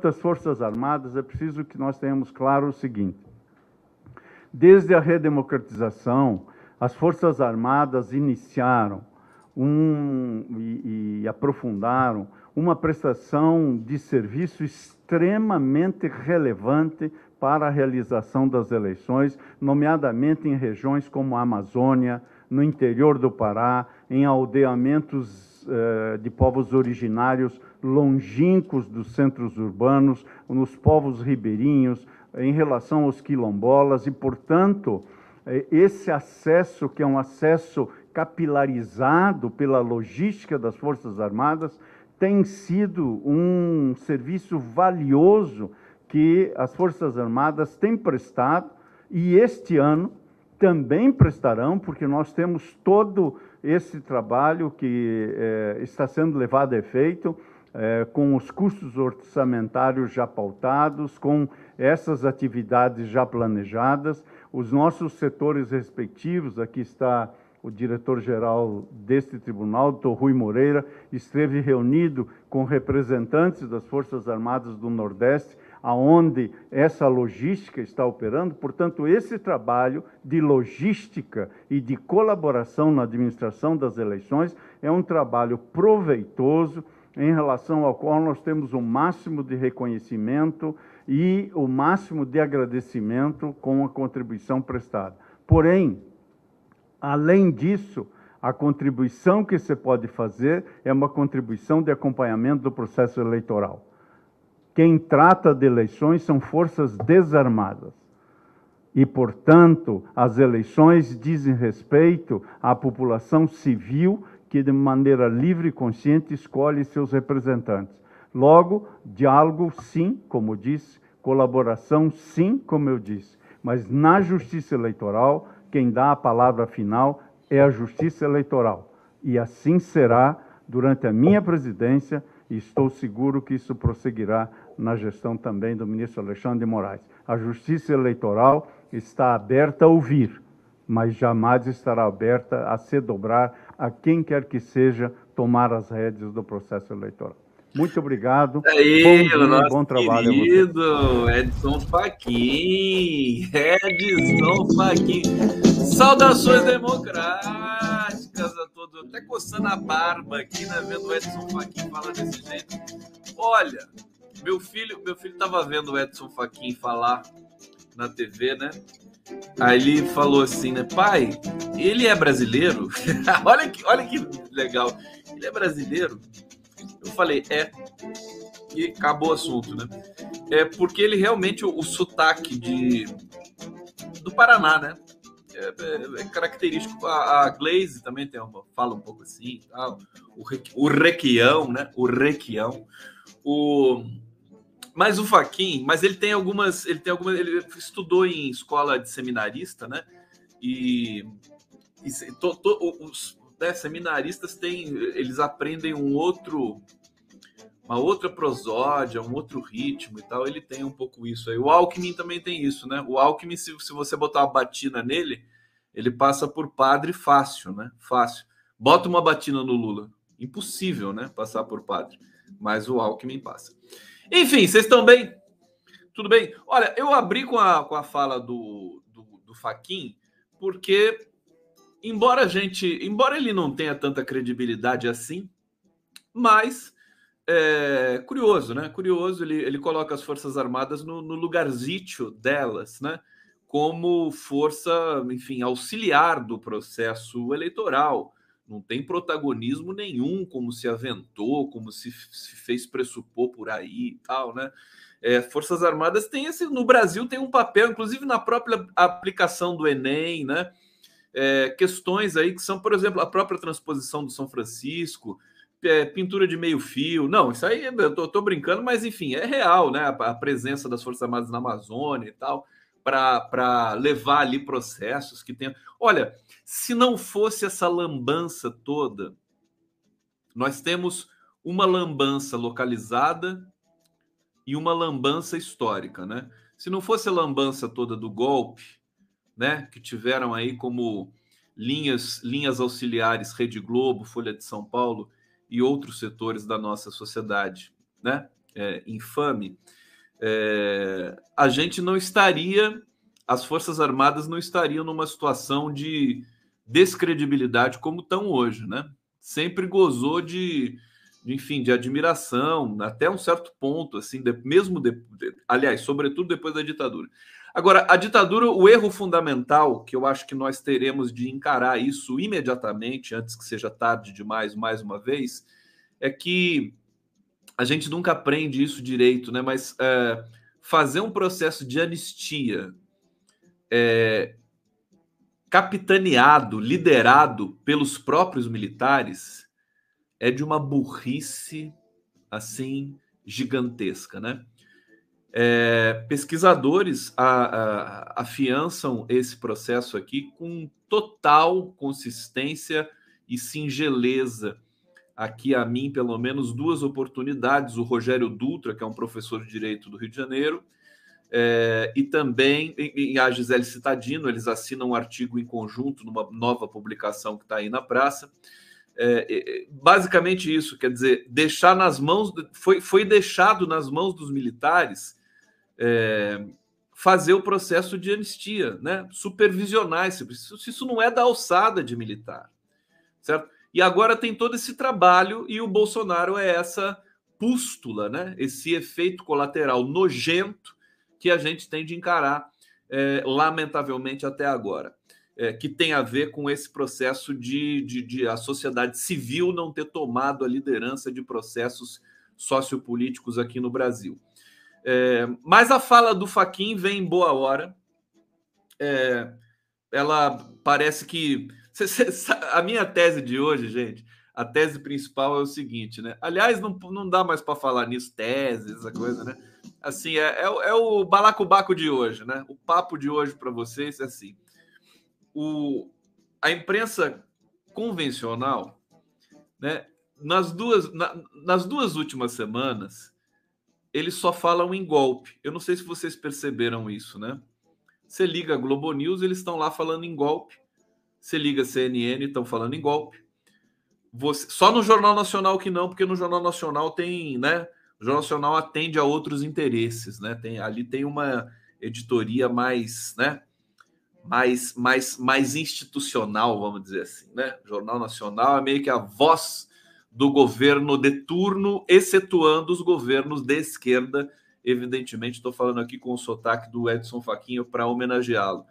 quanto às Forças Armadas, é preciso que nós tenhamos claro o seguinte: desde a redemocratização, as Forças Armadas iniciaram um, e, e aprofundaram uma prestação de serviço extremamente relevante para a realização das eleições, nomeadamente em regiões como a Amazônia, no interior do Pará, em aldeamentos eh, de povos originários longínquos dos centros urbanos, nos povos ribeirinhos, em relação aos quilombolas, e, portanto, eh, esse acesso, que é um acesso capilarizado pela logística das Forças Armadas, tem sido um serviço valioso que as Forças Armadas têm prestado e este ano também prestarão, porque nós temos todo esse trabalho que eh, está sendo levado a efeito, eh, com os custos orçamentários já pautados, com essas atividades já planejadas, os nossos setores respectivos, aqui está o diretor-geral deste tribunal, doutor Rui Moreira, esteve reunido com representantes das Forças Armadas do Nordeste, aonde essa logística está operando. Portanto, esse trabalho de logística e de colaboração na administração das eleições é um trabalho proveitoso em relação ao qual nós temos o máximo de reconhecimento e o máximo de agradecimento com a contribuição prestada. Porém, Além disso, a contribuição que você pode fazer é uma contribuição de acompanhamento do processo eleitoral. Quem trata de eleições são forças desarmadas. E, portanto, as eleições dizem respeito à população civil que, de maneira livre e consciente, escolhe seus representantes. Logo, diálogo, sim, como disse, colaboração, sim, como eu disse. Mas na justiça eleitoral, quem dá a palavra final é a Justiça Eleitoral. E assim será durante a minha presidência, e estou seguro que isso prosseguirá na gestão também do ministro Alexandre de Moraes. A Justiça Eleitoral está aberta a ouvir, mas jamais estará aberta a se dobrar a quem quer que seja tomar as rédeas do processo eleitoral. Muito obrigado. Aí, bom, dia, nosso bom trabalho querido Edson Fachin. Edson Fachin. Saudações democráticas a todos. Até coçando a barba aqui, né? Vendo o Edson Fachin falar desse jeito. Olha, meu filho, meu filho estava vendo o Edson Fachin falar na TV, né? Aí ele falou assim, né? Pai, ele é brasileiro? olha, que, olha que legal. Ele é brasileiro? Eu falei, é. E acabou o assunto, né? É porque ele realmente, o, o sotaque de, do Paraná, né? É, é, é característico. A, a, Glaze também tem uma, fala um pouco assim, tal. O, o Requião, né? O Requião. O, mas o Faquin, mas ele tem algumas, ele tem algumas, ele estudou em escola de seminarista, né? E, e to, to, os né, seminaristas têm, eles aprendem um outro, uma outra prosódia, um outro ritmo e tal. Ele tem um pouco isso aí. O Alckmin também tem isso, né? O Alckmin, se, se você botar uma batina nele, ele passa por padre fácil, né? Fácil. Bota uma batina no Lula. Impossível, né? Passar por padre. Mas o Alckmin passa. Enfim, vocês estão bem? Tudo bem? Olha, eu abri com a, com a fala do, do, do Faquin, porque embora a gente, embora ele não tenha tanta credibilidade assim, mas é curioso, né? Curioso, ele, ele coloca as Forças Armadas no, no lugarzítio delas, né? Como força, enfim, auxiliar do processo eleitoral. Não tem protagonismo nenhum, como se aventou, como se, se fez pressupor por aí e tal, né? É, Forças Armadas tem esse, no Brasil tem um papel, inclusive na própria aplicação do Enem, né? é, questões aí que são, por exemplo, a própria transposição do São Francisco, é, pintura de meio fio. Não, isso aí eu tô, tô brincando, mas enfim, é real, né? A, a, presença das Forças Armadas na Amazônia e tal, para levar ali processos que tem. Olha, se não fosse essa lambança toda, nós temos uma lambança localizada e uma lambança histórica, né? Se não fosse a lambança toda do golpe, né, que tiveram aí como linhas, linhas auxiliares Rede Globo, Folha de São Paulo e outros setores da nossa sociedade, né, é, infame, é, a gente não estaria, as Forças Armadas não estariam numa situação de descredibilidade como estão hoje, né? Sempre gozou de, de enfim, de admiração, até um certo ponto, assim, de, mesmo, de, aliás, sobretudo depois da ditadura. Agora, a ditadura, o erro fundamental, que eu acho que nós teremos de encarar isso imediatamente, antes que seja tarde demais, mais uma vez, é que a gente nunca aprende isso direito, né? Mas é, fazer um processo de anistia é, capitaneado, liderado pelos próprios militares é de uma burrice assim gigantesca, né? É, pesquisadores a, a, afiançam esse processo aqui com total consistência e singeleza aqui a mim, pelo menos, duas oportunidades: o Rogério Dutra, que é um professor de direito do Rio de Janeiro, é, e também e, a Gisele Citadino, eles assinam um artigo em conjunto numa nova publicação que está aí na praça. É, basicamente isso, quer dizer, deixar nas mãos, foi, foi deixado nas mãos dos militares é, fazer o processo de anistia, né? supervisionar se isso não é da alçada de militar, certo? E agora tem todo esse trabalho e o Bolsonaro é essa pústula, né? Esse efeito colateral nojento que a gente tem de encarar, é, lamentavelmente, até agora. É, que tem a ver com esse processo de, de, de, a sociedade civil não ter tomado a liderança de processos sociopolíticos aqui no Brasil. É, mas a fala do Faquin vem em boa hora. É, ela parece que a minha tese de hoje, gente, a tese principal é o seguinte, né? Aliás, não, não dá mais para falar nisso, tese, essa coisa, né? Assim, é, é, é, o balacobaco de hoje, né? O papo de hoje para vocês é assim. O, a imprensa convencional, né? Nas duas, na, nas duas últimas semanas, eles só falam em golpe. Eu não sei se vocês perceberam isso, né? Você liga a Globo News, eles estão lá falando em golpe. Você liga CNN, estão falando em golpe. Você, só no Jornal Nacional que não, porque no Jornal Nacional tem, né? O Jornal Nacional atende a outros interesses, né? Tem, ali tem uma editoria mais, né? Mais, mais, mais institucional, vamos dizer assim, né? O Jornal Nacional é meio que a voz do governo de turno, excetuando os governos de esquerda. Evidentemente, estou falando aqui com o sotaque do Edson Faquinho para homenageá-lo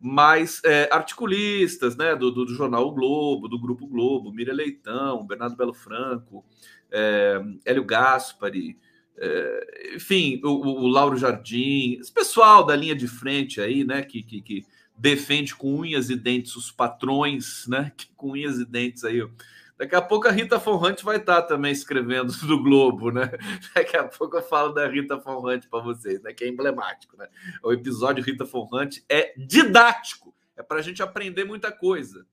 mas é, articulistas né, do, do, jornal o Globo, do Grupo Globo, Miriam Leitão, Bernardo Belo Franco, é, Hélio Gaspari, é, enfim, o, o, Lauro Jardim, esse pessoal da linha de frente aí, né, que, que, que defende com unhas e dentes os patrões, né, que com unhas e dentes aí Daqui a pouco a Rita Fonrante vai estar também escrevendo do Globo, né? Daqui a pouco eu falo da Rita Fonrante para vocês, né? Que é emblemático, né? O episódio Rita Fonrante é didático, é para a gente aprender muita coisa.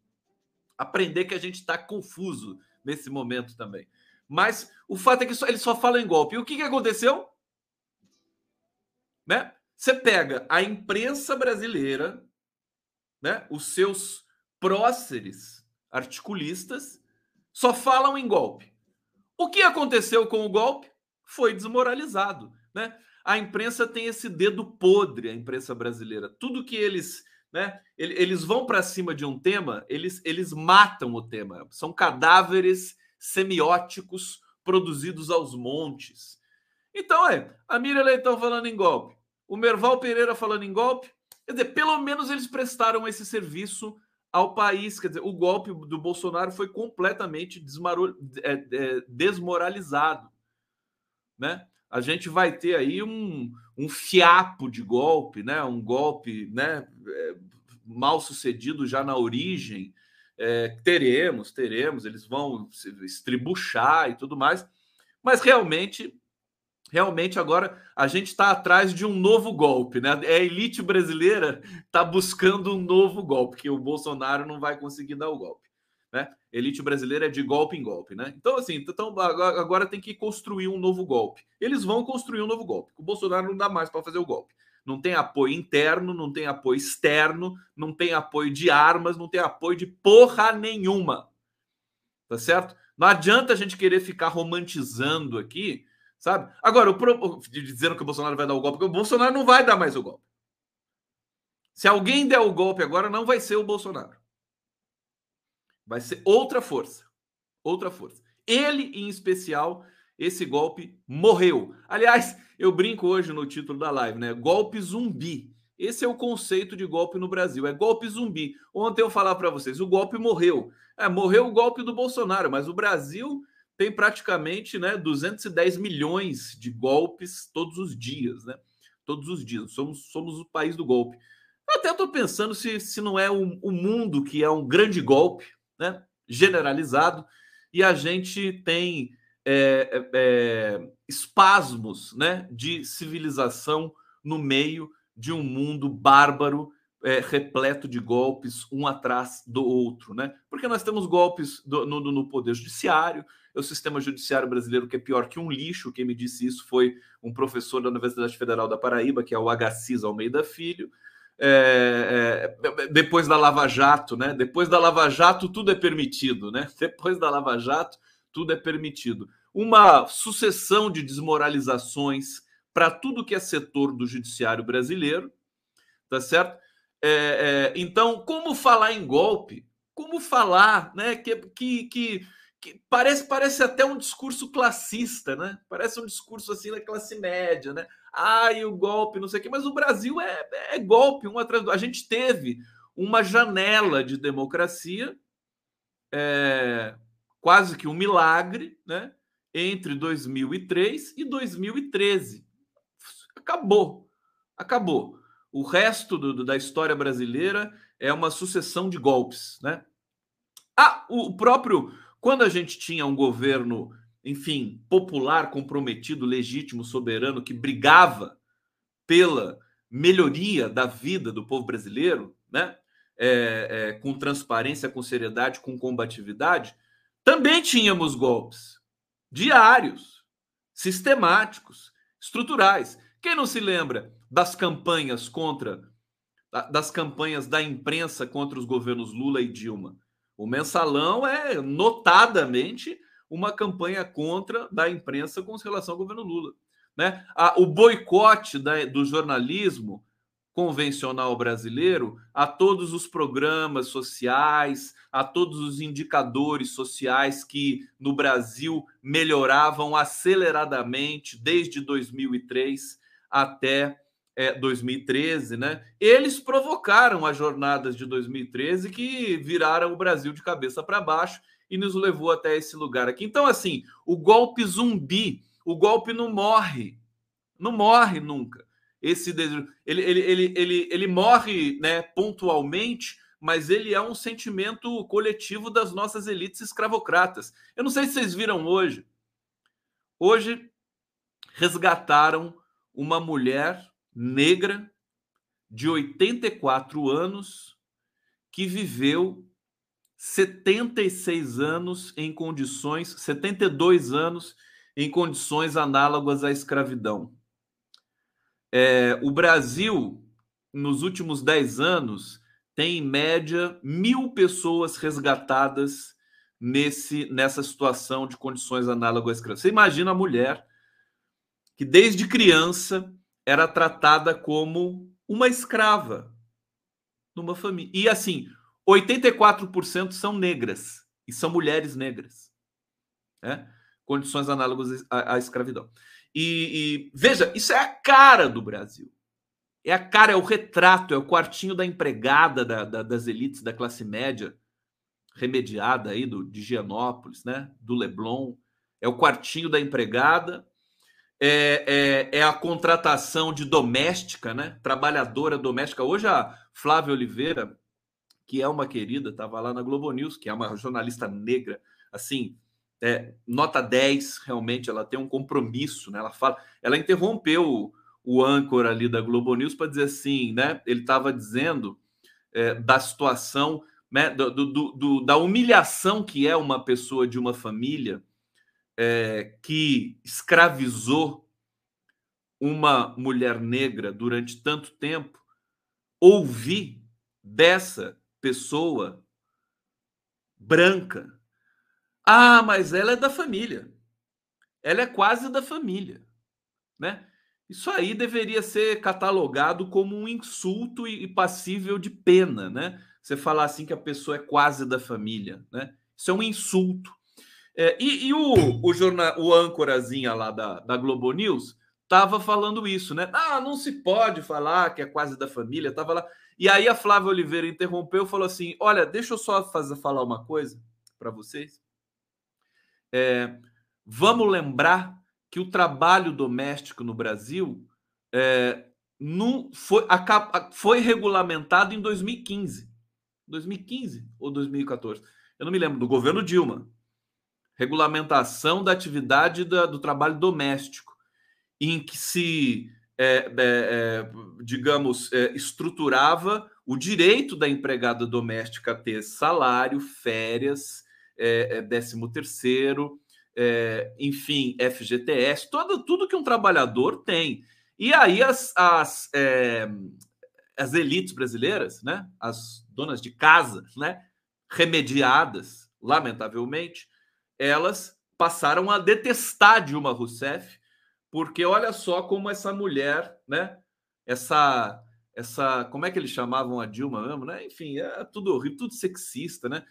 Aprender que a gente está confuso nesse momento também. Mas o fato é que só, ele só fala em golpe. E o que, que aconteceu? Né? Você pega a imprensa brasileira, né? os seus próceres articulistas, só falam em golpe. O que aconteceu com o golpe? Foi desmoralizado, né? A imprensa tem esse dedo podre, a imprensa brasileira. Tudo que eles, né, eles vão para cima de um tema, eles, eles matam o tema. São cadáveres semióticos produzidos aos montes. Então, é, a Miriam Leitão falando em golpe, o Merval Pereira falando em golpe, quer dizer, pelo menos eles prestaram esse serviço ao país. Quer dizer, o golpe do Bolsonaro foi completamente é, é, desmoralizado. Né? A gente vai ter aí um, um fiapo de golpe, né? um golpe né? É, mal sucedido já na origem. É, teremos, teremos, eles vão se estribuchar e tudo mais, mas realmente realmente agora a gente está atrás de um novo golpe, né? É a elite brasileira está buscando um novo golpe, que o Bolsonaro não vai conseguir dar o golpe, né? Elite brasileira é de golpe em golpe, né? Então, assim, então, agora tem que construir um novo golpe. Eles vão construir um novo golpe. O Bolsonaro não dá mais para fazer o golpe. Não tem apoio interno, não tem apoio externo, não tem apoio de armas, não tem apoio de porra nenhuma. Tá certo? Não adianta a gente querer ficar romantizando aqui Sabe? Agora, o dizendo que o Bolsonaro vai dar o golpe, porque o Bolsonaro não vai dar mais o golpe. Se alguém der o golpe agora, não vai ser o Bolsonaro. Vai ser outra força. Outra força. Ele, em especial, esse golpe morreu. Aliás, eu brinco hoje no título da live, né? Golpe zumbi. Esse é o conceito de golpe no Brasil. É golpe zumbi. Ontem eu falava para vocês, o golpe morreu. É, morreu o golpe do Bolsonaro, mas o Brasil tem praticamente né, 210 milhões de golpes todos os dias, né? Todos os dias. Somos, somos o país do golpe. Eu até estou pensando se, se não é o, o mundo que é um grande golpe, né? Generalizado, e a gente tem é, é, é, espasmos né, de civilização no meio de um mundo bárbaro, é, repleto de golpes, um atrás do outro. Né? Porque nós temos golpes do, no, no Poder Judiciário, o sistema judiciário brasileiro que é pior que um lixo. Quem me disse isso foi um professor da Universidade Federal da Paraíba, que é o Agassiz Almeida Filho. É, é, depois da Lava Jato, né? Depois da Lava Jato, tudo é permitido, né? Depois da Lava Jato, tudo é permitido. Uma sucessão de desmoralizações para tudo que é setor do judiciário brasileiro, tá certo? É, é, então, como falar em golpe? Como falar, né? Que, que, que, que, parece, parece até um discurso classista, né? Parece um discurso assim da classe média, né? Ai, o golpe, não sei o quê, mas o Brasil é, é golpe um atrás do. A gente teve uma janela de democracia é, quase que um milagre, né? Entre 2003 e 2013. Acabou. Acabou. O resto do, da história brasileira é uma sucessão de golpes, né? Ah, o próprio. Quando a gente tinha um governo, enfim, popular, comprometido, legítimo, soberano, que brigava pela melhoria da vida do povo brasileiro, né? É, é, com transparência, com seriedade, com combatividade, também tínhamos golpes diários, sistemáticos, estruturais. Quem não se lembra das campanhas contra das campanhas da imprensa contra os governos Lula e Dilma? O mensalão é notadamente uma campanha contra da imprensa com relação ao governo Lula. Né? o boicote da, do jornalismo convencional brasileiro a todos os programas sociais, a todos os indicadores sociais que no Brasil melhoravam aceleradamente desde 2003 até é, 2013, né? Eles provocaram as jornadas de 2013 que viraram o Brasil de cabeça para baixo e nos levou até esse lugar aqui. Então, assim, o golpe zumbi, o golpe não morre, não morre nunca. Esse ele, ele, ele, ele, ele morre né, pontualmente mas ele é um sentimento coletivo das nossas elites escravocratas. Eu não sei se vocês viram hoje. Hoje resgataram uma mulher negra de 84 anos que viveu 76 anos em condições, 72 anos em condições análogas à escravidão. É, o Brasil, nos últimos 10 anos, tem em média mil pessoas resgatadas nesse nessa situação de condições análogas à escravidão. Você imagina a mulher que desde criança era tratada como uma escrava numa família. E assim, 84% são negras e são mulheres negras. Né? Condições análogas à, à escravidão. E, e veja, isso é a cara do Brasil. É a cara, é o retrato, é o quartinho da empregada da, da, das elites da classe média remediada aí do, de Gianópolis, né? Do Leblon. É o quartinho da empregada, é, é, é, a contratação de doméstica, né? Trabalhadora doméstica. Hoje a Flávia Oliveira, que é uma querida, estava lá na Globo News, que é uma jornalista negra, assim, é, nota 10, realmente, ela tem um compromisso, né? Ela fala, ela interrompeu o âncora ali da Globo News para dizer assim, né? Ele estava dizendo é, da situação, né? Do, do, do, da humilhação que é uma pessoa de uma família é, que escravizou uma mulher negra durante tanto tempo, ouvir dessa pessoa branca, ah, mas ela é da família. ela é quase da família, né? Isso aí deveria ser catalogado como um insulto e passível de pena, né? Você falar assim que a pessoa é quase da família, né? Isso é um insulto. É, e, e, o, o, jornal, o âncorazinha lá da, da Globo News estava falando isso, né? Ah, não se pode falar que é quase da família, tava lá. E aí a Flávia Oliveira interrompeu e falou assim: Olha, deixa eu só fazer, falar uma coisa para vocês. É, vamos lembrar que o trabalho doméstico no Brasil é, não foi, a, foi regulamentado em 2015. 2015 ou 2014? Eu não me lembro, do governo Dilma. Regulamentação da atividade da, do trabalho doméstico, em que se, é, é, é digamos, é, estruturava o direito da empregada doméstica a ter salário, férias, é, décimo terceiro, enfim, FGTS, todo, tudo que um trabalhador tem. E aí as, as, as elites brasileiras, né, as donas de casa, né, remediadas, lamentavelmente, elas passaram a detestar Dilma Rousseff, porque olha só como essa mulher, né, essa essa como é que eles chamavam a Dilma mesmo, né? Enfim, é tudo horrível, tudo sexista, né?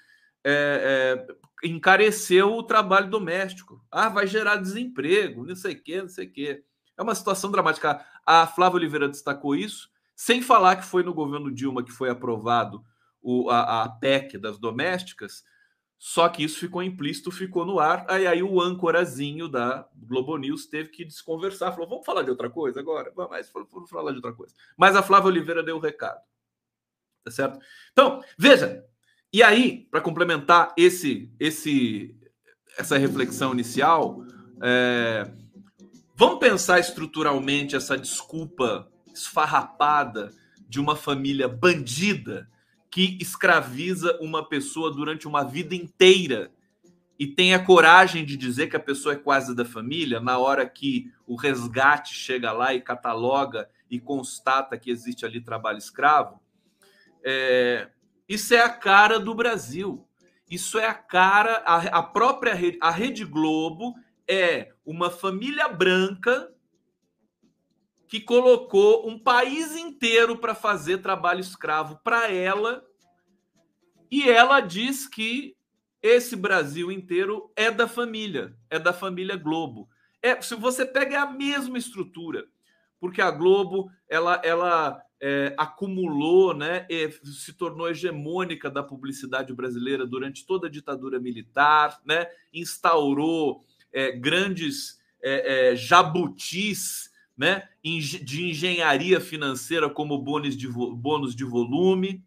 é, é, encareceu o trabalho doméstico. Ah, vai gerar desemprego, não sei o quê, não sei o quê. É uma situação dramática. A Flávia Oliveira destacou isso, sem falar que foi no governo Dilma que foi aprovado o, a, a PEC das domésticas, só que isso ficou implícito, ficou no ar. Aí, aí o âncorazinho da Globo News teve que desconversar, falou: vamos falar de outra coisa agora? Vamos, vamos falar de outra coisa. Mas a Flávia Oliveira deu o recado. Tá certo? Então, veja, e aí, para complementar esse, esse, essa reflexão inicial, é, vamos pensar estruturalmente essa desculpa esfarrapada de uma família bandida que escraviza uma pessoa durante uma vida inteira e tem a coragem de dizer que a pessoa é quase da família na hora que o resgate chega lá e cataloga e constata que existe ali trabalho escravo. É, isso é a cara do Brasil. Isso é a cara, a, a própria rede, a Rede Globo é uma família branca que colocou um país inteiro para fazer trabalho escravo para ela. E ela diz que esse Brasil inteiro é da família, é da família Globo. É, se você pega é a mesma estrutura, porque a Globo ela, ela é, acumulou, né, se tornou hegemônica da publicidade brasileira durante toda a ditadura militar, né, instaurou é, grandes é, é jabutis né, de engenharia financeira como bônus de, bônus de volume.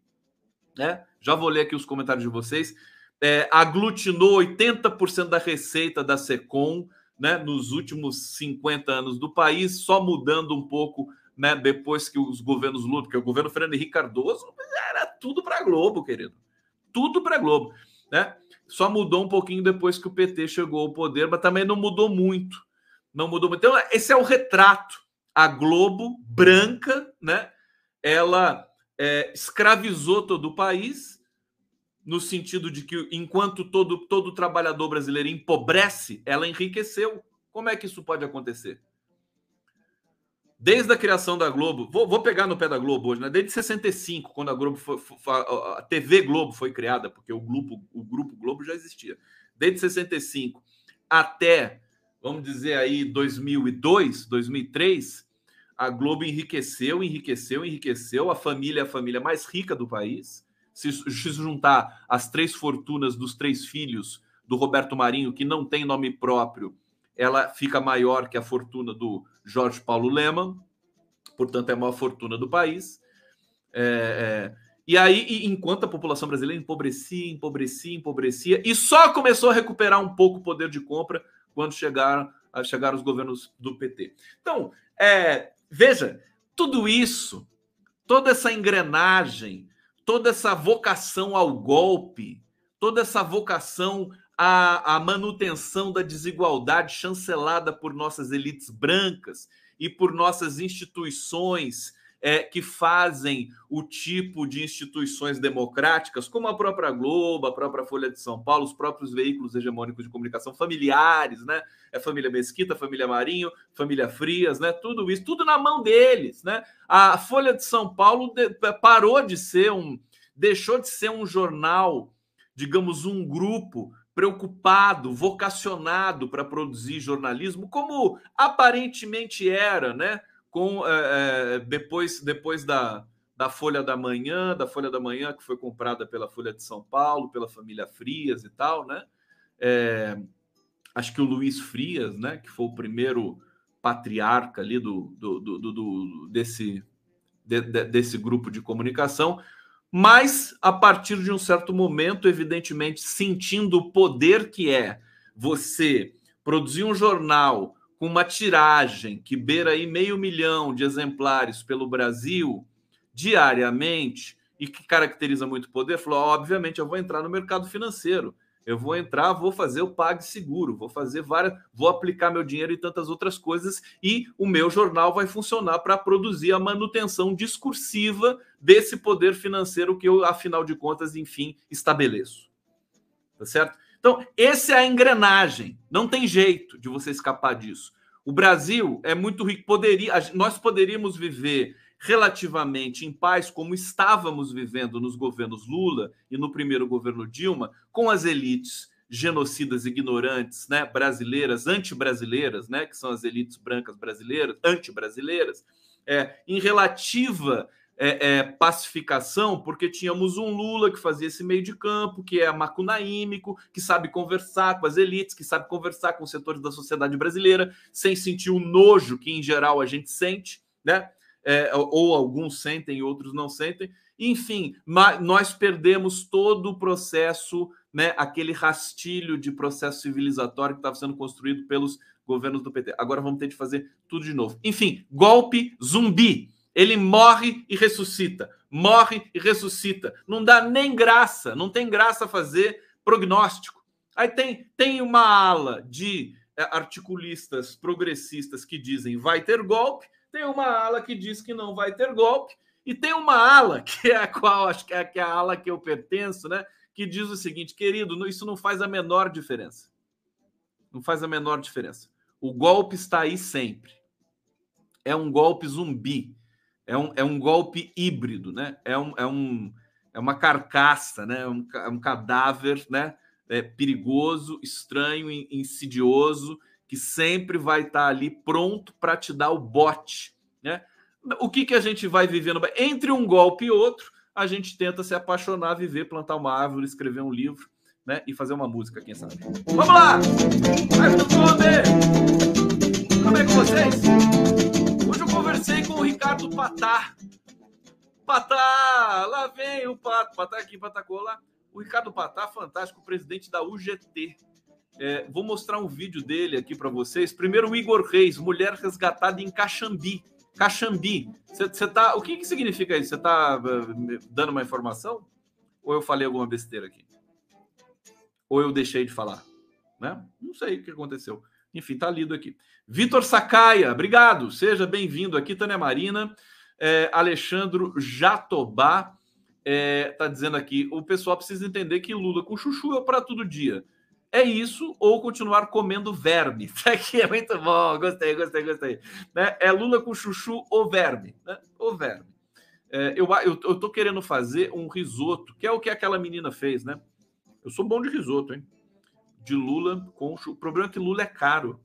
Né? Já vou ler aqui os comentários de vocês. É, aglutinou 80% da receita da SECOM né, nos últimos 50 anos do país, só mudando um pouco né, depois que os governos lutam, que o governo Fernando Henrique Cardoso era tudo para Globo, querido. Tudo para Globo, né? Só mudou um pouquinho depois que o PT chegou ao poder, mas também não mudou muito. Não mudou muito. Então, esse é o retrato. A Globo branca, né? Ela é, escravizou todo o país, no sentido de que enquanto todo, todo trabalhador brasileiro empobrece, ela enriqueceu. Como é que isso pode acontecer? Desde a criação da Globo, vou, vou, pegar no pé da Globo hoje, né? Desde 65, quando a Globo foi, foi, a TV Globo foi criada, porque o grupo, o grupo Globo já existia. Desde 65 até, vamos dizer aí, 2002, 2003, a Globo enriqueceu, enriqueceu, enriqueceu. A família é a família mais rica do país. Se, se juntar as três fortunas dos três filhos do Roberto Marinho, que não tem nome próprio, ela fica maior que a fortuna do Jorge Paulo Leman, portanto, é a maior fortuna do país. É, é, e aí, enquanto a população brasileira empobrecia, empobrecia, empobrecia, e só começou a recuperar um pouco o poder de compra quando chegaram, chegaram os governos do PT. Então, é, veja, tudo isso, toda essa engrenagem, toda essa vocação ao golpe, toda essa vocação a, a manutenção da desigualdade chancelada por nossas elites brancas e por nossas instituições é, que fazem o tipo de instituições democráticas, como a própria Globo, a própria Folha de São Paulo, os próprios veículos hegemônicos de comunicação familiares, né? É família Mesquita, família Marinho, família Frias, né? Tudo isso, tudo na mão deles, né? A Folha de São Paulo parou de ser um, deixou de ser um jornal, digamos, um grupo preocupado, vocacionado para produzir jornalismo, como aparentemente era, né? Com é, depois, depois da, da Folha da Manhã, da Folha da Manhã que foi comprada pela Folha de São Paulo, pela família Frias e tal, né? É, acho que o Luiz Frias, né? Que foi o primeiro patriarca ali do, do, do, do desse, de, de, desse grupo de comunicação, mas a partir de um certo momento, evidentemente, sentindo o poder que é você produzir um jornal com uma tiragem que beira aí meio milhão de exemplares pelo Brasil diariamente e que caracteriza muito poder, falou: obviamente, eu vou entrar no mercado financeiro. Eu vou entrar, vou fazer o PagSeguro, vou fazer várias, vou aplicar meu dinheiro e tantas outras coisas, e o meu jornal vai funcionar para produzir a manutenção discursiva desse poder financeiro que eu, afinal de contas, enfim, estabeleço. Tá certo? Então, essa é a engrenagem. Não tem jeito de você escapar disso. O Brasil é muito rico. Poderia, nós poderíamos viver relativamente em paz, como estávamos vivendo nos governos Lula e no primeiro governo Dilma, com as elites genocidas ignorantes, né, brasileiras, anti-brasileiras, né, que são as elites brancas brasileiras, anti-brasileiras, é, em relativa é, é, pacificação, porque tínhamos um Lula que fazia esse meio de campo, que é macunaímico, que sabe conversar com as elites, que sabe conversar com os setores da sociedade brasileira, sem sentir o nojo que, em geral, a gente sente, né? é, ou alguns sentem, outros não sentem. Enfim, nós perdemos todo o processo, né, aquele rastilho de processo civilizatório que estava sendo construído pelos governos do PT. Agora vamos ter de fazer tudo de novo. Enfim, golpe zumbi. Ele morre e ressuscita, morre e ressuscita. Não dá nem graça, não tem graça fazer prognóstico. Aí tem, tem uma ala de é, articulistas progressistas que dizem vai ter golpe, tem uma ala que diz que não vai ter golpe, e tem uma ala, que é a qual acho que é, que é a ala que eu pertenço, né? Que diz o seguinte, querido, isso não faz a menor diferença. Não faz a menor diferença. O golpe está aí sempre. É um golpe zumbi. É um, é um golpe híbrido, né? É, um, é, um, é uma carcaça, né? É um, é um cadáver, né? É perigoso, estranho, insidioso que sempre vai estar ali pronto para te dar o bote, né? O que, que a gente vai vivendo? Entre um golpe e outro, a gente tenta se apaixonar, viver, plantar uma árvore, escrever um livro, né? E fazer uma música, quem sabe. Vamos lá! Vai tudo Como é com vocês? Conversei com o Ricardo Patá. Patá! Lá vem o Pato. Patá aqui, Patacola. O Ricardo Patá, fantástico, presidente da UGT, é, vou mostrar um vídeo dele aqui para vocês. Primeiro, o Igor Reis, mulher resgatada em Caxambi. Caxambi. Você tá. O que, que significa isso? Você está uh, dando uma informação? Ou eu falei alguma besteira aqui? Ou eu deixei de falar? Né? Não sei o que aconteceu. Enfim, tá lido aqui. Vitor Sacaia, obrigado. Seja bem-vindo aqui, Tânia Marina. É, Alexandro Jatobá é, tá dizendo aqui: o pessoal precisa entender que Lula com chuchu é para todo dia é isso ou continuar comendo verme. Isso aqui é muito bom, gostei, gostei, gostei. Né? É Lula com chuchu ou verme, né? Ou verme. É, eu, eu, eu tô querendo fazer um risoto, que é o que aquela menina fez, né? Eu sou bom de risoto, hein? De Lula com. O problema é que Lula é caro.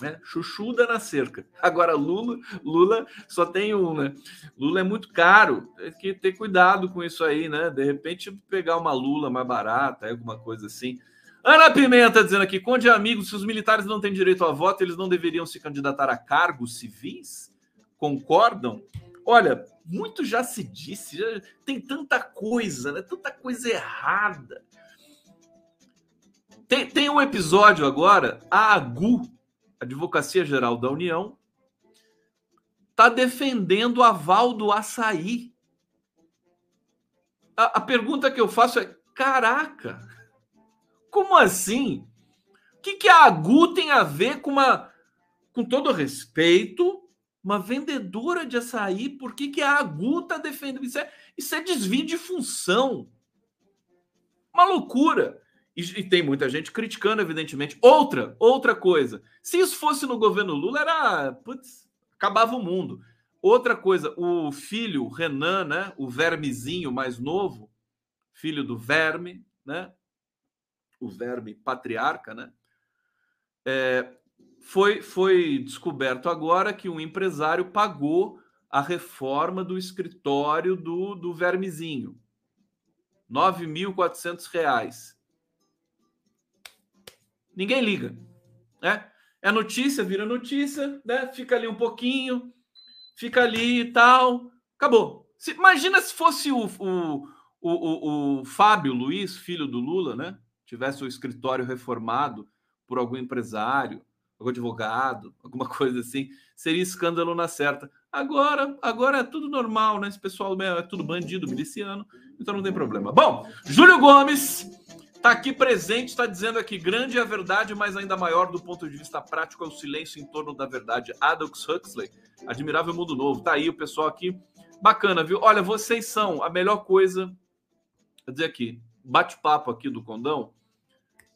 Né? Chuchuda na cerca. Agora, Lula, Lula só tem um, né? Lula é muito caro. Tem que ter cuidado com isso aí, né? De repente, pegar uma Lula mais barata, alguma coisa assim. Ana Pimenta dizendo aqui: Conde amigos, se os militares não têm direito a voto, eles não deveriam se candidatar a cargos civis? Concordam? Olha, muito já se disse, já tem tanta coisa, né? tanta coisa errada. Tem, tem um episódio agora, a AGU, Advocacia Geral da União, está defendendo o aval do açaí. A, a pergunta que eu faço é: caraca! Como assim? O que, que a AGU tem a ver com uma. Com todo respeito, Uma vendedora de açaí, por que, que a Agu está defendendo? Isso é, isso é desvio de função. Uma loucura. E, e, tem muita gente criticando, evidentemente. Outra, outra coisa. Se isso fosse no governo Lula, era. Putz, acabava o mundo. Outra coisa, o filho Renan, né? O vermezinho mais novo, filho do verme, né? O verme patriarca, né? É, foi, foi descoberto agora que um empresário pagou a reforma do escritório do, do vermezinho. R$ 9.400. Ninguém liga. Né? É notícia, vira notícia, né? fica ali um pouquinho, fica ali e tal, acabou. Se, imagina se fosse o, o, o, o, Fábio Luiz, filho do Lula, né? tivesse o escritório reformado por algum empresário, algum advogado, alguma coisa assim, seria escândalo na certa. Agora, agora é tudo normal, né? Esse pessoal é tudo bandido, miliciano, então não tem problema. Bom, Júlio Gomes está aqui presente, está dizendo aqui: grande é a verdade, mas ainda maior do ponto de vista prático é o silêncio em torno da verdade. Adolf Huxley, Admirável Mundo Novo. Tá aí o pessoal aqui. Bacana, viu? Olha, vocês são a melhor coisa. Vou dizer aqui, bate-papo aqui do Condão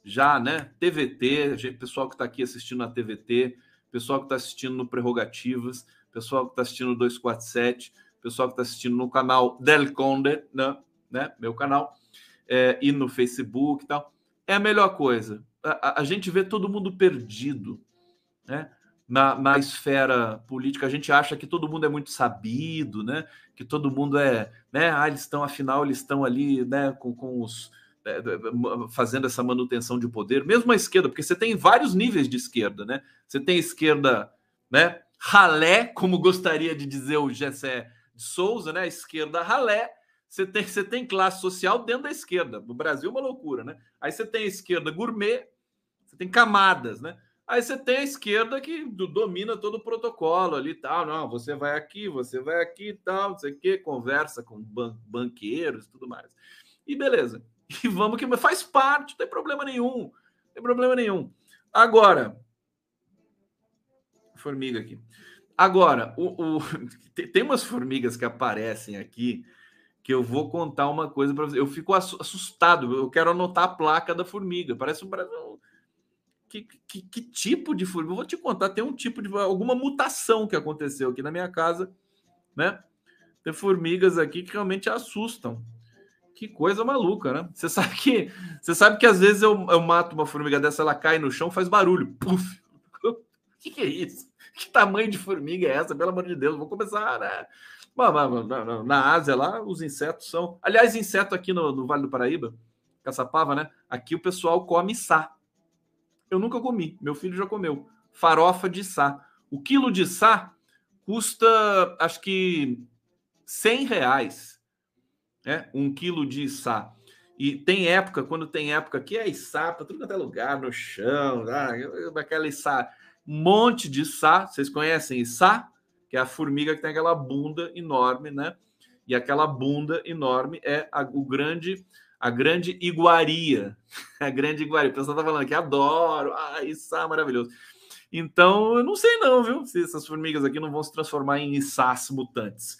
já, né? TVT, pessoal que está aqui assistindo na TVT, pessoal que está assistindo no Prerrogativas, pessoal que está assistindo no 247, pessoal que está assistindo no canal Del Conde, né? né? Meu canal, é, e no Facebook e tal. É a melhor coisa. A, a, a gente vê todo mundo perdido, né? Na, na, esfera política, a gente acha que todo mundo é muito sabido, né? Que todo mundo é, né? Ah, eles estão, afinal, eles estão ali, né? Com, com os é, fazendo essa manutenção de poder, mesmo a esquerda, porque você tem vários níveis de esquerda, né? Você tem esquerda, né? Ralé, como gostaria de dizer o Gessé de Souza, né? A esquerda ralé. Você tem, você tem classe social dentro da esquerda. No Brasil, uma loucura, né? Aí você tem a esquerda gourmet, você tem camadas, né? Aí você tem a esquerda que domina todo o protocolo ali tal. Não, você vai aqui, você vai aqui tal, não sei o quê, conversa com ban banqueiros e tudo mais. E beleza. E vamos que faz parte, não tem problema nenhum. Não tem problema nenhum. Agora, formiga aqui. Agora, o, o, tem umas formigas que aparecem aqui que eu vou contar uma coisa para você. Eu fico assustado. Eu quero anotar a placa da formiga. Parece um. Que, que, que, tipo de formiga? Eu vou te contar. Tem um tipo de alguma mutação que aconteceu aqui na minha casa, né? Tem formigas aqui que realmente assustam. Que coisa maluca, né? Você sabe que você sabe que às vezes eu, eu mato uma formiga dessa, ela cai no chão, faz barulho. Puf! O que, que é isso? Que tamanho de formiga é essa? Pelo amor de Deus, vou começar, né? Na Ásia lá, os insetos são. Aliás, inseto aqui no, no Vale do Paraíba, Caçapava, né? Aqui o pessoal come sá. Eu nunca comi, meu filho já comeu. Farofa de sá. O quilo de sá custa, acho que 100 reais né? um quilo de içá. E tem época, quando tem época que é içá para tudo quanto é lugar, no chão, daquela içá, um monte de içá. Vocês conhecem içá? Que é a formiga que tem aquela bunda enorme, né? E aquela bunda enorme é a, o grande, a grande iguaria. A grande iguaria. O pessoal tá falando que adoro, ah, içá maravilhoso. Então, eu não sei não, viu? Se essas formigas aqui não vão se transformar em içás mutantes.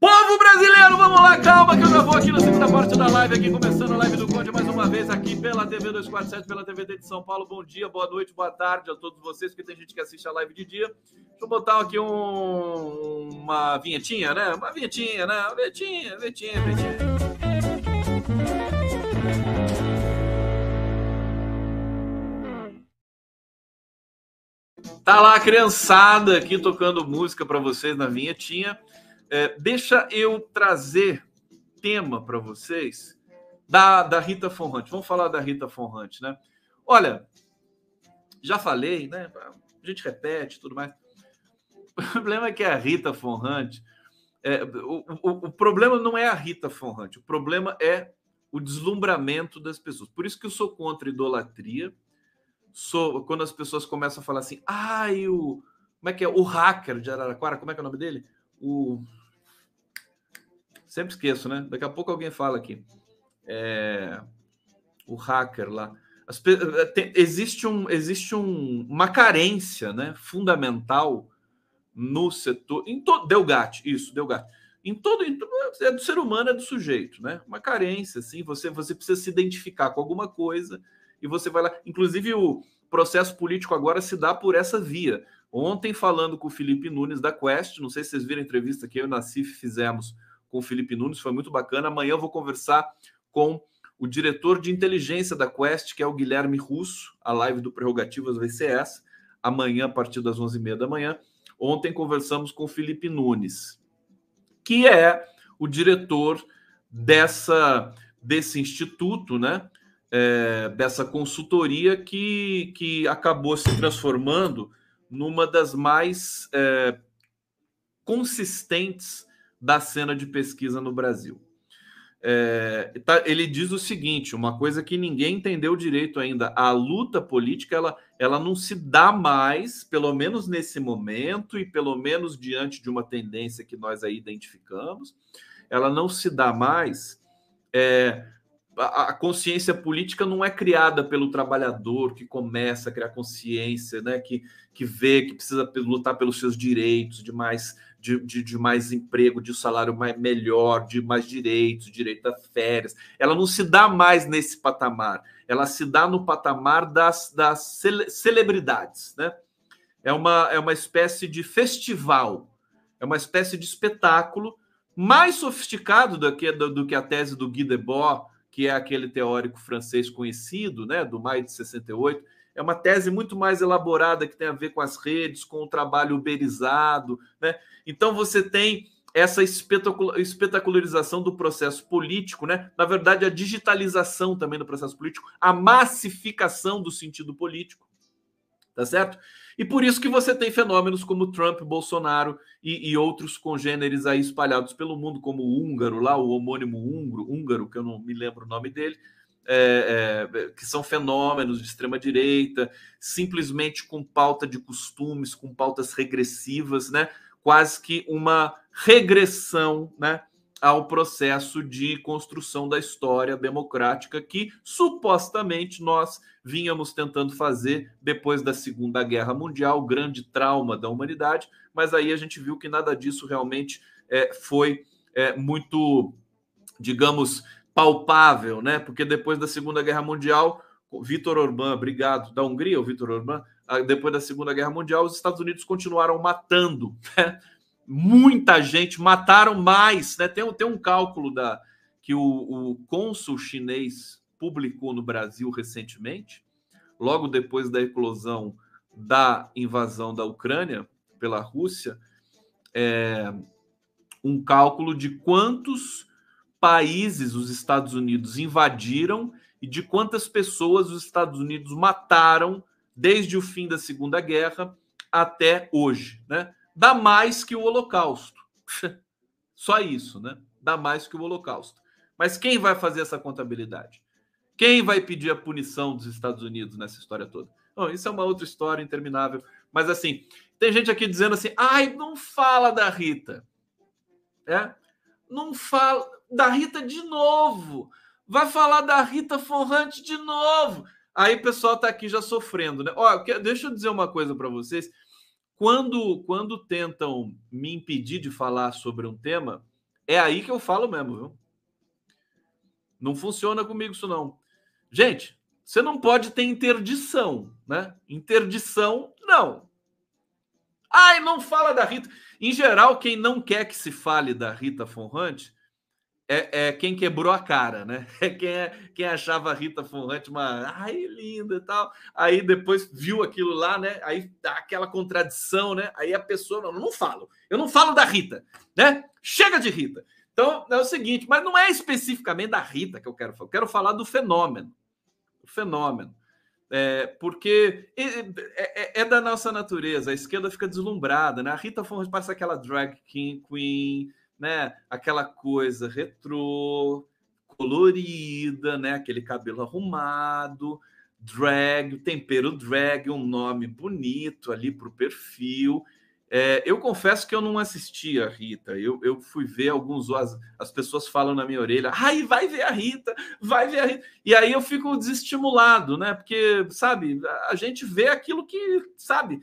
Povo brasileiro, vamos lá, calma que eu já vou aqui na segunda parte da live, aqui começando a live do Conde mais uma vez aqui pela TV 247, pela TVT de São Paulo. Bom dia, boa noite, boa tarde a todos vocês, porque tem gente que assiste a live de dia. Deixa eu botar aqui um, uma vinhetinha, né? Uma vinhetinha, né? Uma vinhetinha, vinhetinha, vinhetinha. Tá lá a criançada aqui tocando música para vocês na vinhetinha. É, deixa eu trazer tema para vocês da, da Rita Fonrante. Vamos falar da Rita Fonrante, né? Olha, já falei, né? A gente repete tudo mais. O problema é que a Rita Fonrante. É, o, o, o problema não é a Rita Fonrante, o problema é o deslumbramento das pessoas. Por isso que eu sou contra idolatria. Sou, quando as pessoas começam a falar assim, ah, o. Como é que é? O hacker de Araraquara, como é que é o nome dele? O Sempre esqueço, né? Daqui a pouco alguém fala aqui. É... O hacker lá. As... Tem... Existe, um, existe um... uma carência né? fundamental no setor. Em todo. Delgate, isso, Delgate. Em todo, em, é do ser humano, é do sujeito, né? Uma carência, assim. Você, você precisa se identificar com alguma coisa e você vai lá. Inclusive, o processo político agora se dá por essa via. Ontem, falando com o Felipe Nunes da Quest, não sei se vocês viram a entrevista que eu e o Nassif fizemos com o Felipe Nunes, foi muito bacana. Amanhã eu vou conversar com o diretor de inteligência da Quest, que é o Guilherme Russo. A live do Prerrogativas vai ser essa, amanhã, a partir das 11h30 da manhã. Ontem conversamos com o Felipe Nunes, que é o diretor dessa desse instituto, né? É, dessa consultoria que, que acabou se transformando numa das mais é, consistentes da cena de pesquisa no Brasil. É, tá, ele diz o seguinte: uma coisa que ninguém entendeu direito ainda, a luta política ela, ela não se dá mais, pelo menos nesse momento, e pelo menos diante de uma tendência que nós aí identificamos, ela não se dá mais. É, a, consciência política não é criada pelo trabalhador que começa a criar consciência, né, que, que vê que precisa lutar pelos seus direitos, de mais de, de, de, mais emprego, de salário mais, melhor, de mais direitos, direito a férias. Ela não se dá mais nesse patamar, ela se dá no patamar das, das cele, celebridades. Né? É, uma, é uma espécie de festival, é uma espécie de espetáculo mais sofisticado do que, do, do que a tese do Guy Debord, que é aquele teórico francês conhecido, né, do maio de 68, é uma tese muito mais elaborada que tem a ver com as redes, com o trabalho uberizado, né? Então você tem essa espetacularização do processo político, né? Na verdade, a digitalização também do processo político, a massificação do sentido político, tá certo? E por isso que você tem fenômenos como Trump, Bolsonaro e, e outros congêneres aí espalhados pelo mundo, como o húngaro lá, o homônimo húngaro, húngaro, que eu não me lembro o nome dele, é, é, que são fenômenos de extrema direita, simplesmente com pauta de costumes, com pautas regressivas, né? Quase que uma regressão, né? Ao processo de construção da história democrática que supostamente nós vínhamos tentando fazer depois da Segunda Guerra Mundial, grande trauma da humanidade, mas aí a gente viu que nada disso realmente é, foi é, muito, digamos, palpável, né? Porque depois da Segunda Guerra Mundial, Vitor Orbán, obrigado, da Hungria, o Vitor Orbán, ah, depois da Segunda Guerra Mundial, os Estados Unidos continuaram matando, né? Muita gente, mataram mais, né? Tem, tem um cálculo da que o, o cônsul chinês publicou no Brasil recentemente, logo depois da eclosão da invasão da Ucrânia pela Rússia, é, um cálculo de quantos países os Estados Unidos invadiram e de quantas pessoas os Estados Unidos mataram desde o fim da Segunda Guerra até hoje, né? Dá mais que o Holocausto. Só isso, né? Dá mais que o Holocausto. Mas quem vai fazer essa contabilidade? Quem vai pedir a punição dos Estados Unidos nessa história toda? Bom, isso é uma outra história interminável. Mas assim, tem gente aqui dizendo assim: ai, não fala da Rita. É? Não fala da Rita de novo. Vai falar da Rita Forrante de novo. Aí o pessoal está aqui já sofrendo, né? Ó, deixa eu dizer uma coisa para vocês. Quando, quando tentam me impedir de falar sobre um tema, é aí que eu falo mesmo, viu? Não funciona comigo isso não. Gente, você não pode ter interdição, né? Interdição, não. Ai, não fala da Rita. Em geral, quem não quer que se fale da Rita Forrante é, é, quem quebrou a cara, né? É quem, é, quem achava a Rita Forrante uma ai linda e tal. Aí depois viu aquilo lá, né? Aí dá aquela contradição, né? Aí a pessoa não, não falo. Eu não falo da Rita, né? Chega de Rita. Então é o seguinte, mas não é especificamente da Rita que eu quero falar. Eu quero falar do fenômeno. O fenômeno. É, porque é, é, é, da nossa natureza. A esquerda fica deslumbrada, né? A Rita Forrante passa aquela drag king, queen né? Aquela coisa retrô, colorida, né? Aquele cabelo arrumado, drag, tempero drag, um nome bonito ali para o perfil. É, eu confesso que eu não assisti a Rita. Eu, eu fui ver alguns. As, as pessoas falam na minha orelha, ai, vai ver a Rita, vai ver a Rita. E aí eu fico desestimulado, né? Porque, sabe, a gente vê aquilo que, sabe,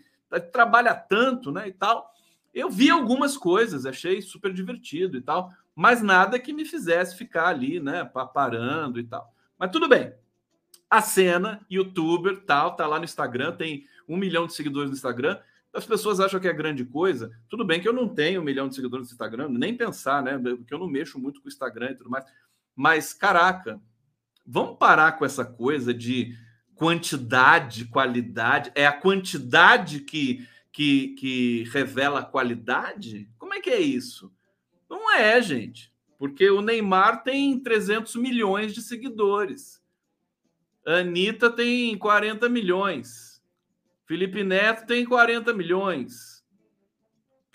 trabalha tanto, né? E tal. Eu vi algumas coisas, achei super divertido e tal, mas nada que me fizesse ficar ali, né, parando e tal. Mas tudo bem. A cena, youtuber, tal, tá lá no Instagram, tem um milhão de seguidores no Instagram. As pessoas acham que é grande coisa. Tudo bem que eu não tenho um milhão de seguidores no Instagram, nem pensar, né? Porque eu não mexo muito com o Instagram e tudo mais. Mas, caraca, vamos parar com essa coisa de quantidade, qualidade. É a quantidade que, que, que revela qualidade? Como é que é isso? Não é, gente. Porque o Neymar tem 300 milhões de seguidores. A Anitta tem 40 milhões. Felipe Neto tem 40 milhões.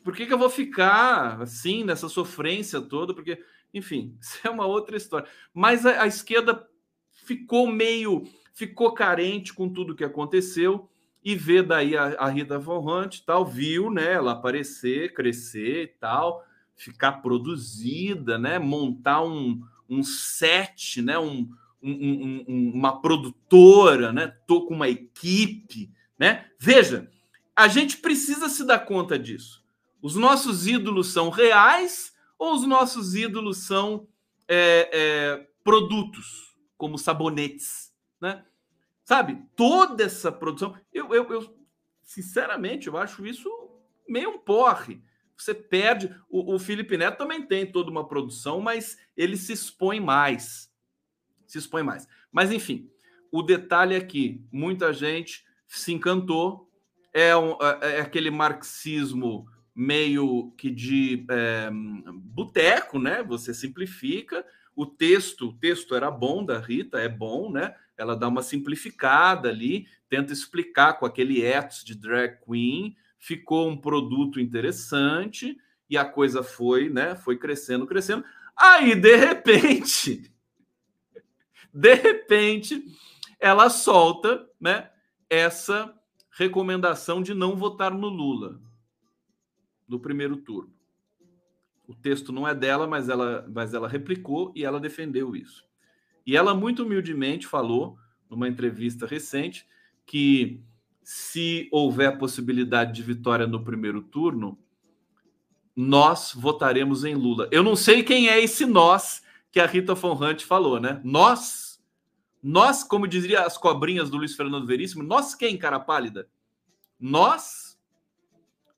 Por que, que eu vou ficar assim, nessa sofrência toda? Porque, enfim, isso é uma outra história. Mas a, a esquerda ficou meio, ficou carente com tudo que aconteceu e vê daí a, a Rita Hunt tal, viu, né, ela aparecer, crescer e tal, ficar produzida, né, montar um, um set, né, um, um, um, uma produtora, né, tô com uma equipe, né? Veja, a gente precisa se dar conta disso. Os nossos ídolos são reais ou os nossos ídolos são é, é, produtos, como sabonetes, né? Sabe, toda essa produção, eu, eu, eu, sinceramente, eu acho isso meio um porre. Você perde. O, o Felipe Neto também tem toda uma produção, mas ele se expõe mais. Se expõe mais. Mas, enfim, o detalhe é que muita gente se encantou. É, um, é, é aquele marxismo meio que de é, boteco, né? Você simplifica. O texto, o texto era bom da Rita, é bom, né? ela dá uma simplificada ali, tenta explicar com aquele ethos de drag queen, ficou um produto interessante e a coisa foi, né, foi crescendo, crescendo. Aí, de repente, de repente, ela solta, né, essa recomendação de não votar no Lula no primeiro turno. O texto não é dela, mas ela, mas ela replicou e ela defendeu isso. E ela muito humildemente falou, numa entrevista recente, que se houver possibilidade de vitória no primeiro turno, nós votaremos em Lula. Eu não sei quem é esse nós que a Rita Von Hunt falou, né? Nós, nós, como diria as cobrinhas do Luiz Fernando Veríssimo, nós quem, cara pálida? Nós,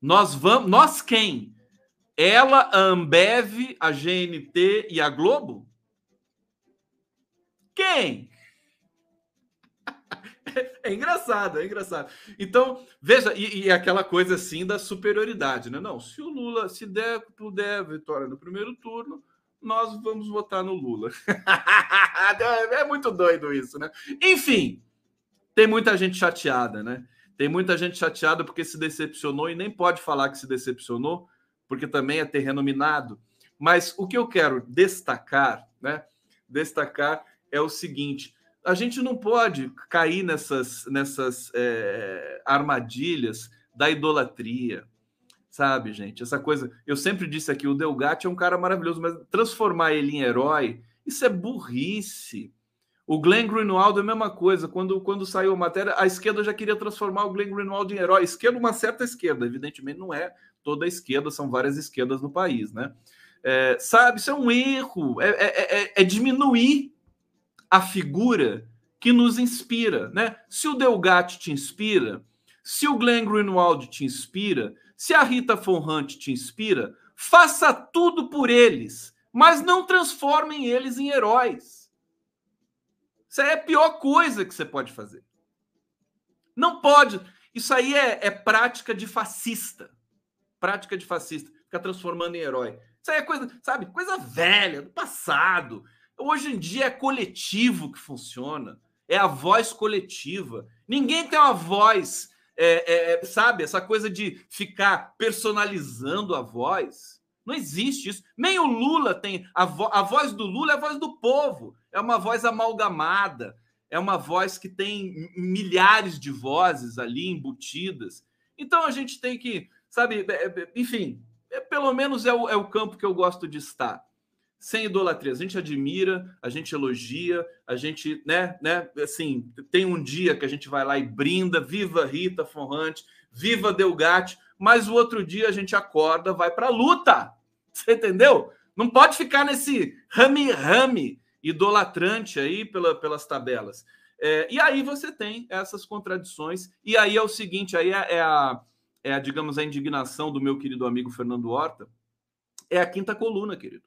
nós vamos, nós quem? Ela, a Ambev, a GNT e a Globo? Quem? É engraçado, é engraçado. Então, veja, e, e, aquela coisa assim da superioridade, né? Não, se o Lula, se der, puder vitória no primeiro turno, nós vamos votar no Lula. é muito doido isso, né? Enfim, tem muita gente chateada, né? Tem muita gente chateada porque se decepcionou e nem pode falar que se decepcionou, porque também é terreno minado. Mas o que eu quero destacar, né? Destacar é o seguinte: a gente não pode cair nessas, nessas é, armadilhas da idolatria, sabe, gente? Essa coisa. Eu sempre disse aqui: o Delgatti é um cara maravilhoso, mas transformar ele em herói, isso é burrice. O Glenn Greenwald é a mesma coisa. Quando, quando saiu a matéria, a esquerda já queria transformar o Glenn Greenwald em herói. Esquerda, uma certa esquerda, evidentemente não é toda a esquerda, são várias esquerdas no país, né? É, sabe, isso é um erro, é, é, é, é diminuir a figura que nos inspira, né? Se o Delgatti te inspira, se o Glenn Greenwald te inspira, se a Rita Von te inspira, faça tudo por eles, mas não transformem eles em heróis. Isso é a pior coisa que você pode fazer. Não pode. Isso aí é, é prática de fascista. Prática de fascista. Ficar transformando em herói. Isso aí é coisa, sabe, coisa velha, do passado. Hoje em dia é coletivo que funciona, é a voz coletiva. Ninguém tem uma voz, é, é, sabe, essa coisa de ficar personalizando a voz. Não existe isso. Nem o Lula tem. A, vo a voz do Lula é a voz do povo. É uma voz amalgamada. É uma voz que tem milhares de vozes ali embutidas. Então a gente tem que, sabe, é, é, enfim, é, pelo menos é o, é o campo que eu gosto de estar sem idolatria. A gente admira, a gente elogia, a gente, né, né, assim, tem um dia que a gente vai lá e brinda, viva Rita Forrante, viva Delgatti, mas o outro dia a gente acorda, vai para a luta. Você entendeu? Não pode ficar nesse rame-rame idolatrante aí pela, pelas tabelas. É, e aí você tem essas contradições. E aí é o seguinte: aí é, é, a, é a, digamos, a indignação do meu querido amigo Fernando Horta. É a quinta coluna, querido.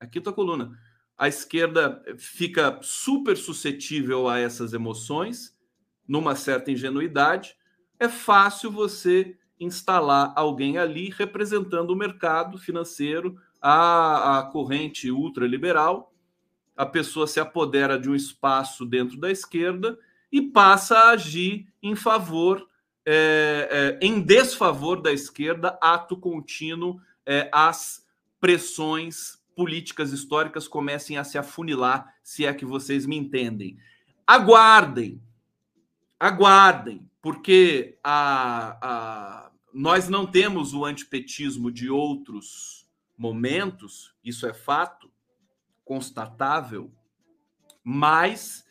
A quinta coluna. A esquerda fica super suscetível a essas emoções, numa certa ingenuidade. É fácil você instalar alguém ali representando o mercado financeiro, a, a corrente ultraliberal, a pessoa se apodera de um espaço dentro da esquerda e passa a agir em favor, é, é, em desfavor da esquerda, ato contínuo, é, as pressões políticas históricas comecem a se afunilar, se é que vocês me entendem. Aguardem, aguardem, porque a, a, nós não temos o antipetismo de outros momentos, isso é fato, constatável, mas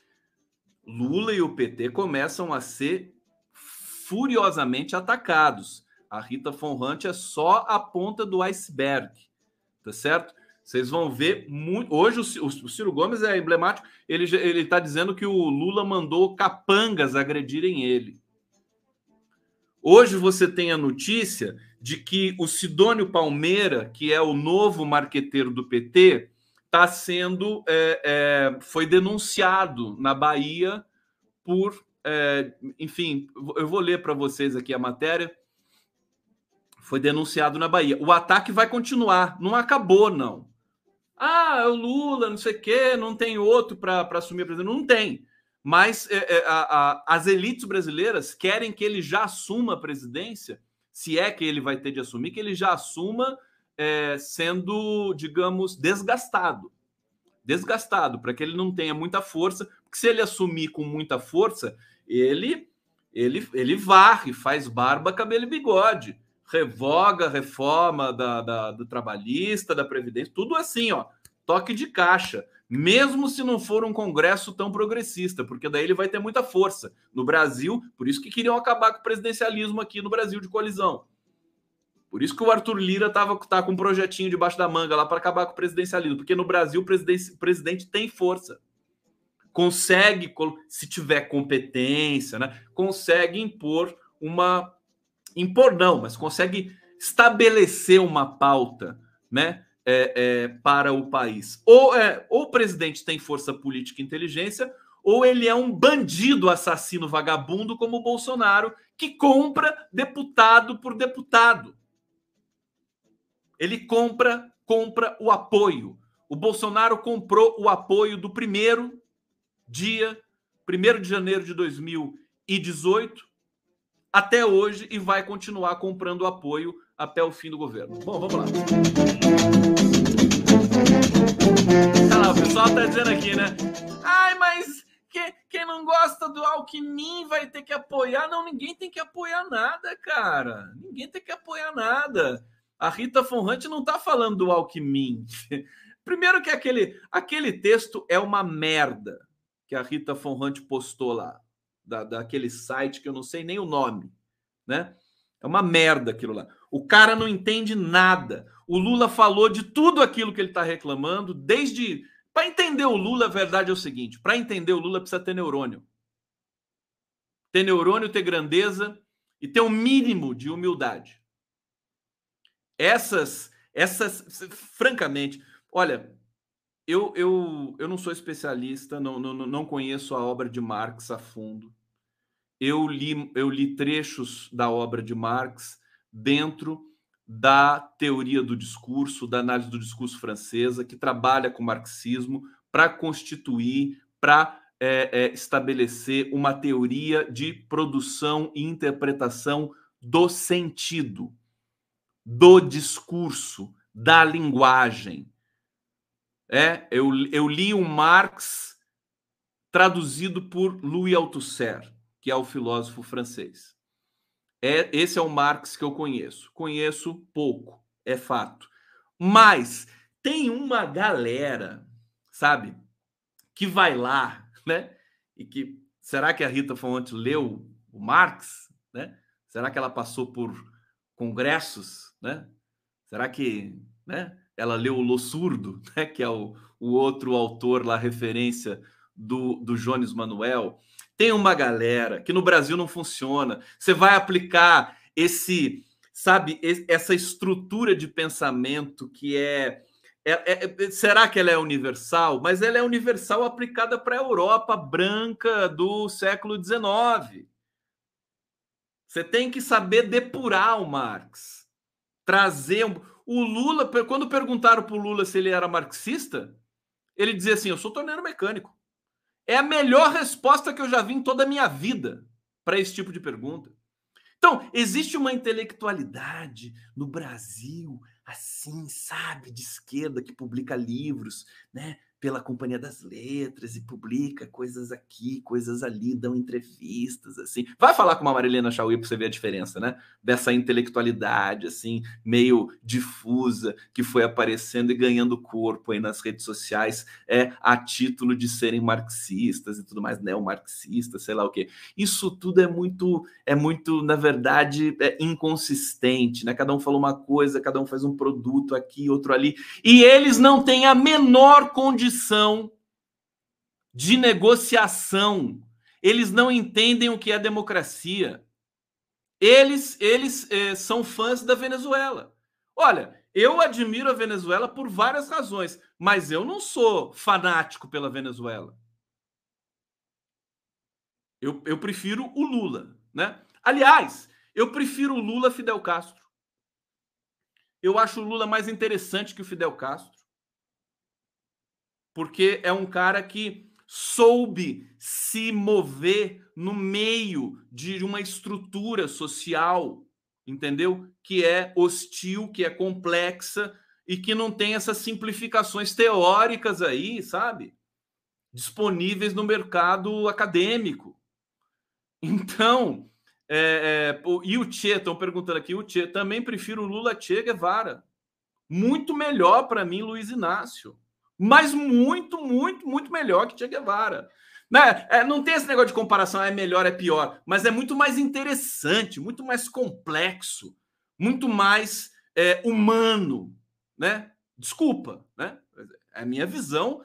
Lula e o PT começam a ser furiosamente atacados. A Rita Von Hunt é só a ponta do iceberg, tá certo? Vocês vão ver muito. Hoje o, Ciro Gomes é emblemático. Ele está dizendo que o Lula mandou capangas agredirem ele. Hoje você tem a notícia de que o Sidônio Palmeira, que é o novo marqueteiro do PT, está sendo é, é, foi denunciado na Bahia por é, enfim eu vou ler para vocês aqui a matéria. Foi denunciado na Bahia. O ataque vai continuar. Não acabou não. Ah é o Lula não sei o quê não tem outro para assumir a presidência. Não tem mas é, é, a, a, as elites brasileiras querem que ele já assuma a presidência se é que ele vai ter de assumir que ele já assuma é, sendo, digamos, desgastado. Desgastado, para que ele não tenha muita força, porque se ele assumir com muita força, ele ele, ele varre, faz barba, cabelo e bigode, revoga a reforma da, da, do trabalhista, da Previdência, tudo assim, ó, toque de caixa, mesmo se não for um congresso tão progressista, porque daí ele vai ter muita força. No Brasil, por isso que queriam acabar com o presidencialismo aqui no Brasil de coalizão. Por isso que o Arthur Lira tava, tá com um projetinho debaixo da manga lá para acabar com o presidencialismo, porque no Brasil o presidente, presidente tem força. Consegue, se tiver competência, né, consegue impor uma. Impor não, mas consegue estabelecer uma pauta né, é, é, para o país. Ou, é, ou o presidente tem força política e inteligência, ou ele é um bandido assassino vagabundo como o Bolsonaro, que compra deputado por deputado. Ele compra, compra o apoio. O Bolsonaro comprou o apoio do primeiro dia, 1 de janeiro de 2018, até hoje e vai continuar comprando apoio até o fim do governo. Bom, vamos lá. Olha lá, o pessoal tá dizendo aqui, né? Ai, mas que, quem não gosta do Alckmin vai ter que apoiar. Não, ninguém tem que apoiar nada, cara. Ninguém tem que apoiar nada. A Rita Von Hunt não está falando do Alckmin. Primeiro que aquele, aquele texto é uma merda que a Rita Von Hunt postou lá, da, daquele site que eu não sei nem o nome, né? É uma merda aquilo lá. O cara não entende nada. O Lula falou de tudo aquilo que ele está reclamando, desde. Para entender o Lula, a verdade é o seguinte: para entender o Lula precisa ter neurônio. Ter neurônio, ter grandeza e ter um mínimo de humildade. Essas, essas, francamente, olha, eu, eu, eu não sou especialista, não, não, não conheço a obra de Marx a fundo. Eu li, eu li trechos da obra de Marx dentro da teoria do discurso, da análise do discurso francesa, que trabalha com o marxismo para constituir, para é, é, estabelecer uma teoria de produção e interpretação do sentido do discurso, da linguagem. É, eu, eu li um Marx traduzido por Louis Althusser, que é o filósofo francês. É, esse é o Marx que eu conheço. Conheço pouco, é fato. Mas tem uma galera, sabe, que vai lá, né? E que será que a Rita Fonte leu o Marx, né? Será que ela passou por congressos, né? Será que, né? Ela leu o Lo Surdo, né? Que é o, o outro autor lá, referência do, do Jones Manuel. Tem uma galera que no Brasil não funciona. Você vai aplicar esse, sabe, essa estrutura de pensamento que é é, é, é, será que ela é universal? Mas ela é universal aplicada para a Europa branca do século XIX. Você tem que saber depurar o Marx, trazer um... o Lula. Quando perguntaram para o Lula se ele era marxista, ele dizia assim: "Eu sou torneiro mecânico". É a melhor resposta que eu já vi em toda a minha vida para esse tipo de pergunta. Então, existe uma intelectualidade no Brasil assim, sabe, de esquerda que publica livros, né? Pela Companhia das Letras e publica coisas aqui, coisas ali, dão entrevistas, assim. Vai falar com uma Marilena Chauí para você ver a diferença, né? Dessa intelectualidade, assim, meio difusa, que foi aparecendo e ganhando corpo aí nas redes sociais, é a título de serem marxistas e tudo mais, neomarxistas, sei lá o quê. Isso tudo é muito, é muito, na verdade, é inconsistente, né? Cada um fala uma coisa, cada um faz um produto aqui, outro ali, e eles não têm a menor condição condição de negociação. Eles não entendem o que é democracia. Eles, eles eh, são fãs da Venezuela. Olha, eu admiro a Venezuela por várias razões, mas eu não sou fanático pela Venezuela. Eu, eu prefiro o Lula, né? Aliás, eu prefiro o Lula Fidel Castro. Eu acho o Lula mais interessante que o Fidel Castro porque é um cara que soube se mover no meio de uma estrutura social, entendeu? Que é hostil, que é complexa e que não tem essas simplificações teóricas aí, sabe? Disponíveis no mercado acadêmico. Então, é, é, e o Che, estão perguntando aqui, o Che, também prefiro Lula Che Guevara. Muito melhor para mim, Luiz Inácio mas muito, muito, muito melhor que Che Guevara. Né? É, não tem esse negócio de comparação, é melhor, é pior, mas é muito mais interessante, muito mais complexo, muito mais é, humano, né? Desculpa, né? É a minha visão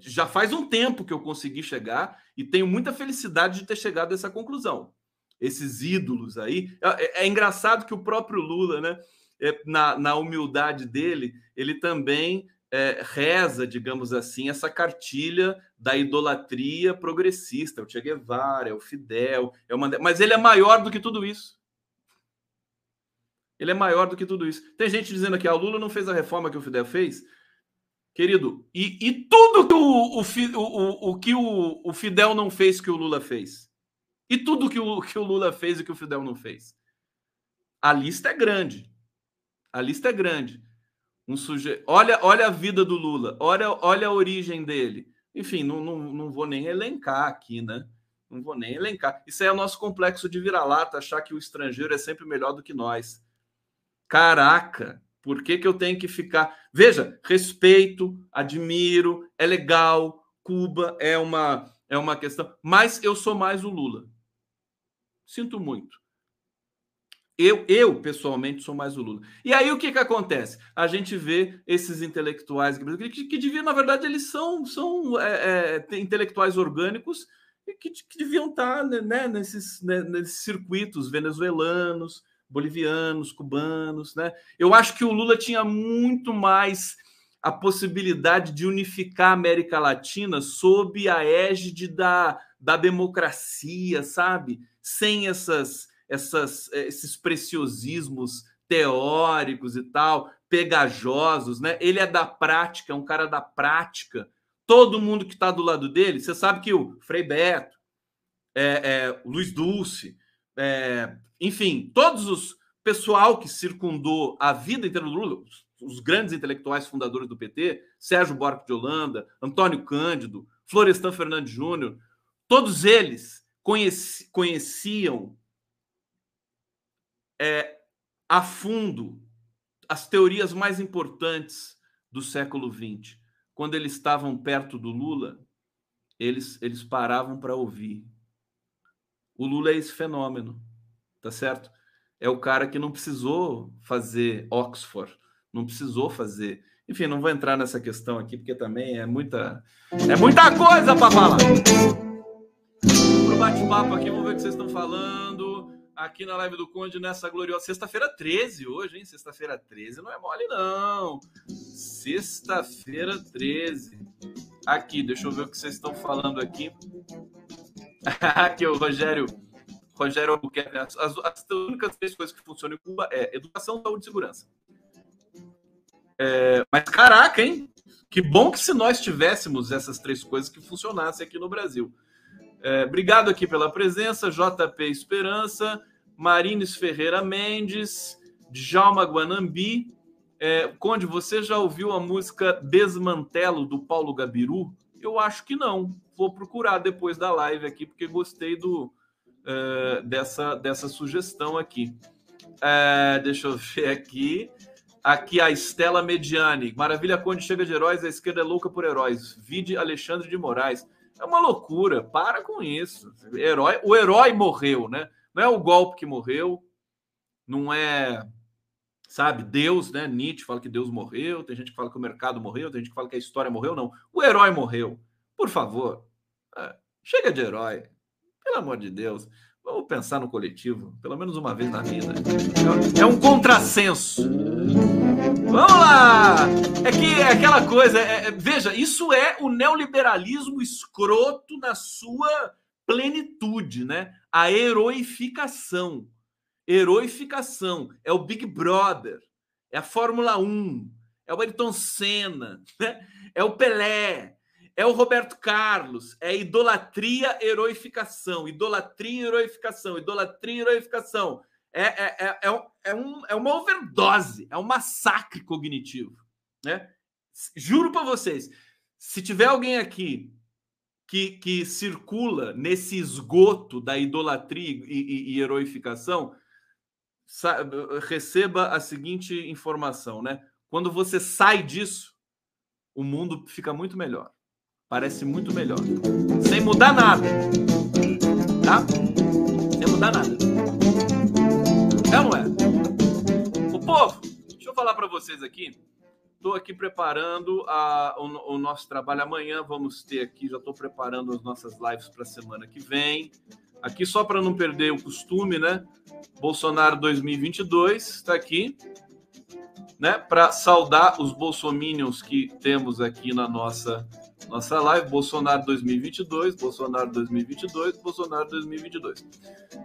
já faz um tempo que eu consegui chegar e tenho muita felicidade de ter chegado a essa conclusão. Esses ídolos aí. É, é, é engraçado que o próprio Lula, né? É, na, na humildade dele, ele também é, reza, digamos assim, essa cartilha da idolatria progressista. É o Che Guevara, é o Fidel, é o Mandela, mas ele é maior do que tudo isso. Ele é maior do que tudo isso. Tem gente dizendo aqui, ah, Lula não fez a reforma que o Fidel fez. Querido, e, e tudo que o, o, o, o, que o, o Fidel não fez que o Lula fez? E tudo que o, que o Lula fez e que o Fidel não fez? A lista é grande. A lista é grande. Um olha, olha a vida do Lula, olha, olha a origem dele. Enfim, não, não, não vou nem elencar aqui, né? Não vou nem elencar. Isso é o nosso complexo de vira-lata, achar que o estrangeiro é sempre melhor do que nós. Caraca, por que, que eu tenho que ficar? Veja, respeito, admiro, é legal, Cuba é uma, é uma questão, mas eu sou mais o Lula. Sinto muito. Eu, eu, pessoalmente, sou mais o Lula. E aí o que, que acontece? A gente vê esses intelectuais que, que, que deviam, na verdade, eles são, são é, é, intelectuais orgânicos que, que deviam estar né, né, nesses, né, nesses circuitos venezuelanos, bolivianos, cubanos. Né? Eu acho que o Lula tinha muito mais a possibilidade de unificar a América Latina sob a égide da, da democracia, sabe? Sem essas essas, eh, esses preciosismos teóricos e tal, pegajosos, né? Ele é da prática, é um cara da prática. Todo mundo que está do lado dele, você sabe que o Frei Beto, é, é, Luiz Dulce, é, enfim, todos os pessoal que circundou a vida inteira do Lula, os, os grandes intelectuais fundadores do PT, Sérgio Buarque de Holanda, Antônio Cândido, Florestan Fernandes Júnior, todos eles conheci, conheciam é, a fundo as teorias mais importantes do século XX. Quando eles estavam perto do Lula, eles, eles paravam para ouvir. O Lula é esse fenômeno, tá certo? é o cara que não precisou fazer Oxford, não precisou fazer. Enfim, não vou entrar nessa questão aqui, porque também é muita, é muita coisa para falar. Pro bate-papo aqui, vamos ver o que vocês estão falando aqui na live do Conde nessa gloriosa sexta-feira 13 hoje, hein? Sexta-feira 13 não é mole não. Sexta-feira 13. Aqui, deixa eu ver o que vocês estão falando aqui. aqui o Rogério Rogério Albuquerque, as, as, as, únicas três coisas que funcionam em Cuba é educação, saúde e segurança. É, mas caraca, hein? Que bom que se nós tivéssemos essas três coisas que funcionassem aqui no Brasil. É, obrigado aqui pela presença, JP Esperança, Marines Ferreira Mendes, Djalma Guanambi. É, Conde, você já ouviu a música Desmantelo do Paulo Gabiru? Eu acho que não. Vou procurar depois da live aqui, porque gostei do, uh, dessa, dessa sugestão aqui. Uh, deixa eu ver aqui. Aqui a Estela Mediani. Maravilha Conde chega de heróis, a esquerda é louca por heróis. Vide Alexandre de Moraes. É uma loucura. Para com isso. Herói, o herói morreu, né? Não é o golpe que morreu, não é, sabe, Deus, né? Nietzsche fala que Deus morreu, tem gente que fala que o mercado morreu, tem gente que fala que a história morreu, não. O herói morreu. Por favor, é, chega de herói. Pelo amor de Deus. Vamos pensar no coletivo, pelo menos uma vez na vida. É um contrassenso. Vamos lá! É que é aquela coisa. É, é, veja, isso é o neoliberalismo escroto na sua plenitude, né? A heroificação. Heroificação. É o Big Brother. É a Fórmula 1. É o Ayrton Senna. Né? É o Pelé é o Roberto Carlos, é idolatria, heroificação, idolatria, heroificação, idolatria, heroificação. É, é, é, é, é, um, é uma overdose, é um massacre cognitivo. Né? Juro para vocês, se tiver alguém aqui que, que circula nesse esgoto da idolatria e, e, e heroificação, sabe, receba a seguinte informação, né? Quando você sai disso, o mundo fica muito melhor parece muito melhor. Sem mudar nada. Tá? Sem mudar nada. Povo, deixa eu falar para vocês aqui. Estou aqui preparando a, o, o, nosso trabalho amanhã. Vamos ter aqui, já estou preparando as nossas lives para a semana que vem. Aqui, só para não perder o costume, né? Bolsonaro 2022 está aqui, né? Para saudar os bolsominions que temos aqui na nossa nossa live, Bolsonaro 2022, Bolsonaro 2022, Bolsonaro 2022.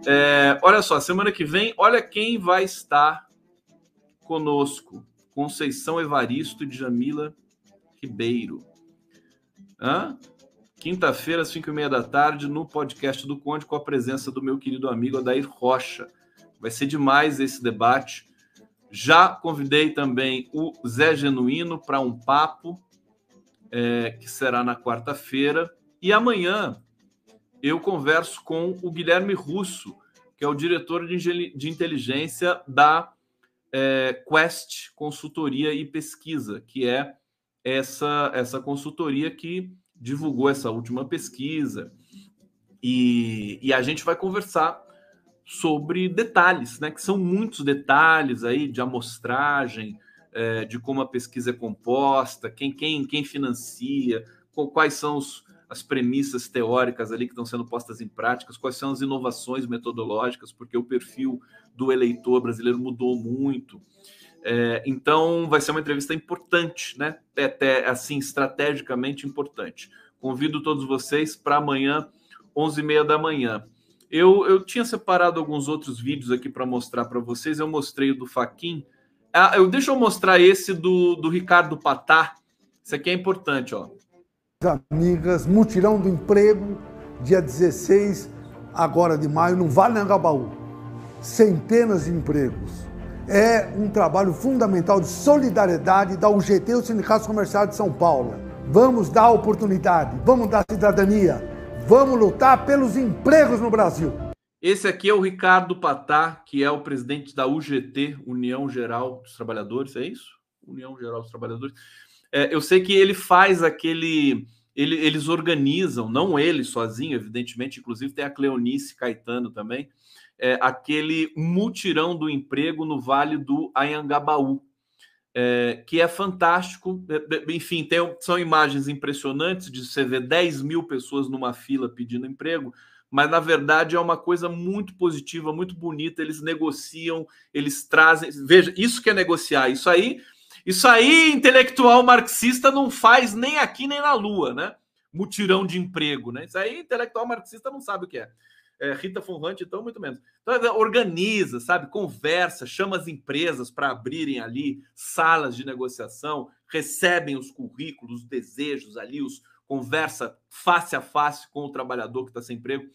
É, olha só, semana que vem, olha quem vai estar conosco. Conceição Evaristo e Jamila Ribeiro. Quinta-feira, às 5 e meia da tarde, no podcast do Conde, com a presença do meu querido amigo Adair Rocha. Vai ser demais esse debate. Já convidei também o Zé Genuíno para um papo é, que será na quarta-feira. E amanhã eu converso com o Guilherme Russo, que é o diretor de, de inteligência da é, Quest Consultoria e Pesquisa, que é essa, essa consultoria que divulgou essa última pesquisa. E, e a gente vai conversar sobre detalhes, né? Que são muitos detalhes aí de amostragem, é, de como a pesquisa é composta, quem, quem, quem financia, quais são os, as premissas teóricas ali que estão sendo postas em práticas, quais são as inovações metodológicas, porque o perfil do eleitor brasileiro mudou muito. É, então, vai ser uma entrevista importante, né? Até assim, estrategicamente importante. Convido todos vocês para amanhã, 11h30 da manhã. Eu, eu tinha separado alguns outros vídeos aqui para mostrar para vocês. Eu mostrei o do Faquin ah, eu, deixa eu mostrar esse do, do Ricardo Patá. Isso aqui é importante, ó. Amigas, mutirão do emprego, dia 16 agora de maio, no Vale Angabaú. Centenas de empregos. É um trabalho fundamental de solidariedade da UGT, o Sindicato Comercial de São Paulo. Vamos dar oportunidade, vamos dar cidadania, vamos lutar pelos empregos no Brasil. Esse aqui é o Ricardo Patá, que é o presidente da UGT, União Geral dos Trabalhadores, é isso? União Geral dos Trabalhadores. É, eu sei que ele faz aquele. ele, eles organizam, não ele sozinho, evidentemente, inclusive tem a Cleonice Caetano também, é, aquele mutirão do emprego no Vale do Anhangabaú, é, que é fantástico. É, é, enfim, tem, são imagens impressionantes de você ver 10 mil pessoas numa fila pedindo emprego, mas na verdade é uma coisa muito positiva, muito bonita. Eles negociam, eles trazem. Veja, isso que é negociar, isso aí. Isso aí, intelectual marxista não faz nem aqui nem na Lua, né? Mutirão de emprego, né? Isso aí, intelectual marxista não sabe o que é é, Rita Von então, muito menos. Então, é, organiza, sabe? Conversa, chama as empresas para abrirem ali salas de negociação, recebem os currículos, os desejos ali, os conversa face a face com o trabalhador que está sem emprego.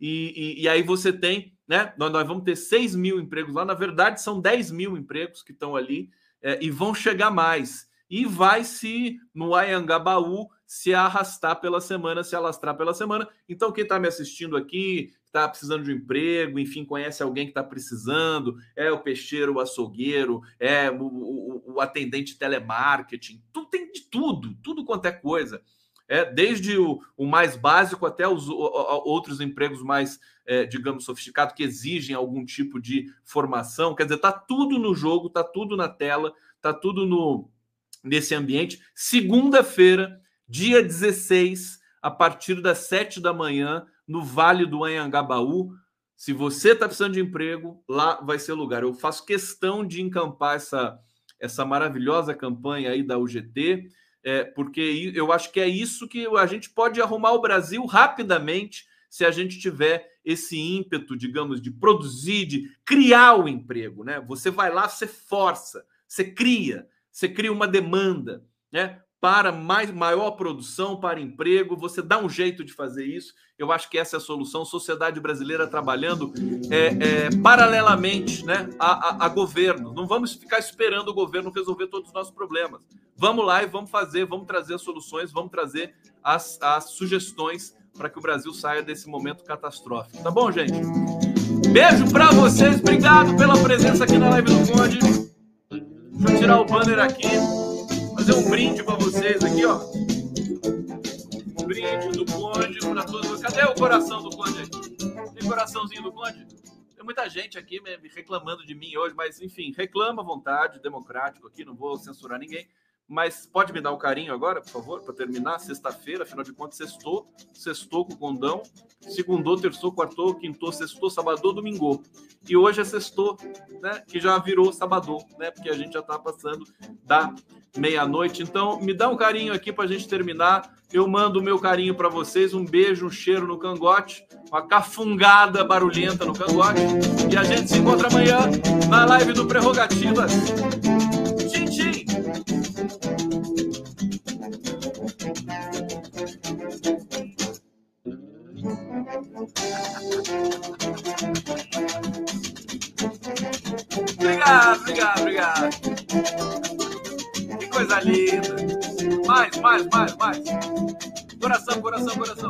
E, e, e, aí você tem, né? Nós, nós, vamos ter 6 mil empregos lá, na verdade, são 10 mil empregos que estão ali é, e vão chegar mais. E vai se no Ayangabaú se arrastar pela semana, se alastrar pela semana. Então, quem está me assistindo aqui, está precisando de um emprego, enfim, conhece alguém que está precisando, é o peixeiro, o açougueiro, é o, o, o, atendente telemarketing, tudo tem de tudo, tudo quanto é coisa. É, desde o, o mais básico até os o, outros empregos mais, é, digamos, sofisticados, que exigem algum tipo de formação. Quer dizer, está tudo no jogo, está tudo na tela, está tudo no, nesse ambiente. Segunda-feira, dia 16, a partir das 7 da manhã, no Vale do Anhangabaú. Se você está precisando de emprego, lá vai ser lugar. Eu faço questão de encampar essa, essa maravilhosa campanha aí da UGT, é, porque eu acho que é isso que a gente pode arrumar o Brasil rapidamente se a gente tiver esse ímpeto, digamos, de produzir, de criar o emprego, né? Você vai lá, você força, você cria, você cria uma demanda, né? Para mais, maior produção, para emprego, você dá um jeito de fazer isso. Eu acho que essa é a solução. Sociedade brasileira trabalhando é, é, paralelamente né, a, a, a, governo. Não vamos ficar esperando o governo resolver todos os nossos problemas. Vamos lá e vamos fazer, vamos trazer as soluções, vamos trazer as, as sugestões para que o Brasil saia desse momento catastrófico. Tá bom, gente? Beijo para vocês, obrigado pela presença aqui na live do Conde. Deixa eu tirar o banner aqui fazer um brinde para vocês aqui, ó. Um brinde do Conde para todos. Cadê o coração do Conde aqui? Tem coraçãozinho do Conde? Tem muita gente aqui reclamando de mim hoje, mas enfim, reclama à vontade, democrático aqui, não vou censurar ninguém. Mas pode me dar um carinho agora, por favor, para terminar? Sexta-feira, afinal de contas, sextou, sextou com o condão, segundou, terçou, quartou, quintou, sextou, sabadou, domingo. E hoje é sextou, né? Que já virou sabadou, né? Porque a gente já está passando da meia-noite. Então, me dá um carinho aqui para a gente terminar. Eu mando o meu carinho para vocês. Um beijo, um cheiro no cangote, uma cafungada barulhenta no cangote. E a gente se encontra amanhã na live do Prerrogativas. Mais, mais, mais. Coração, coração, coração.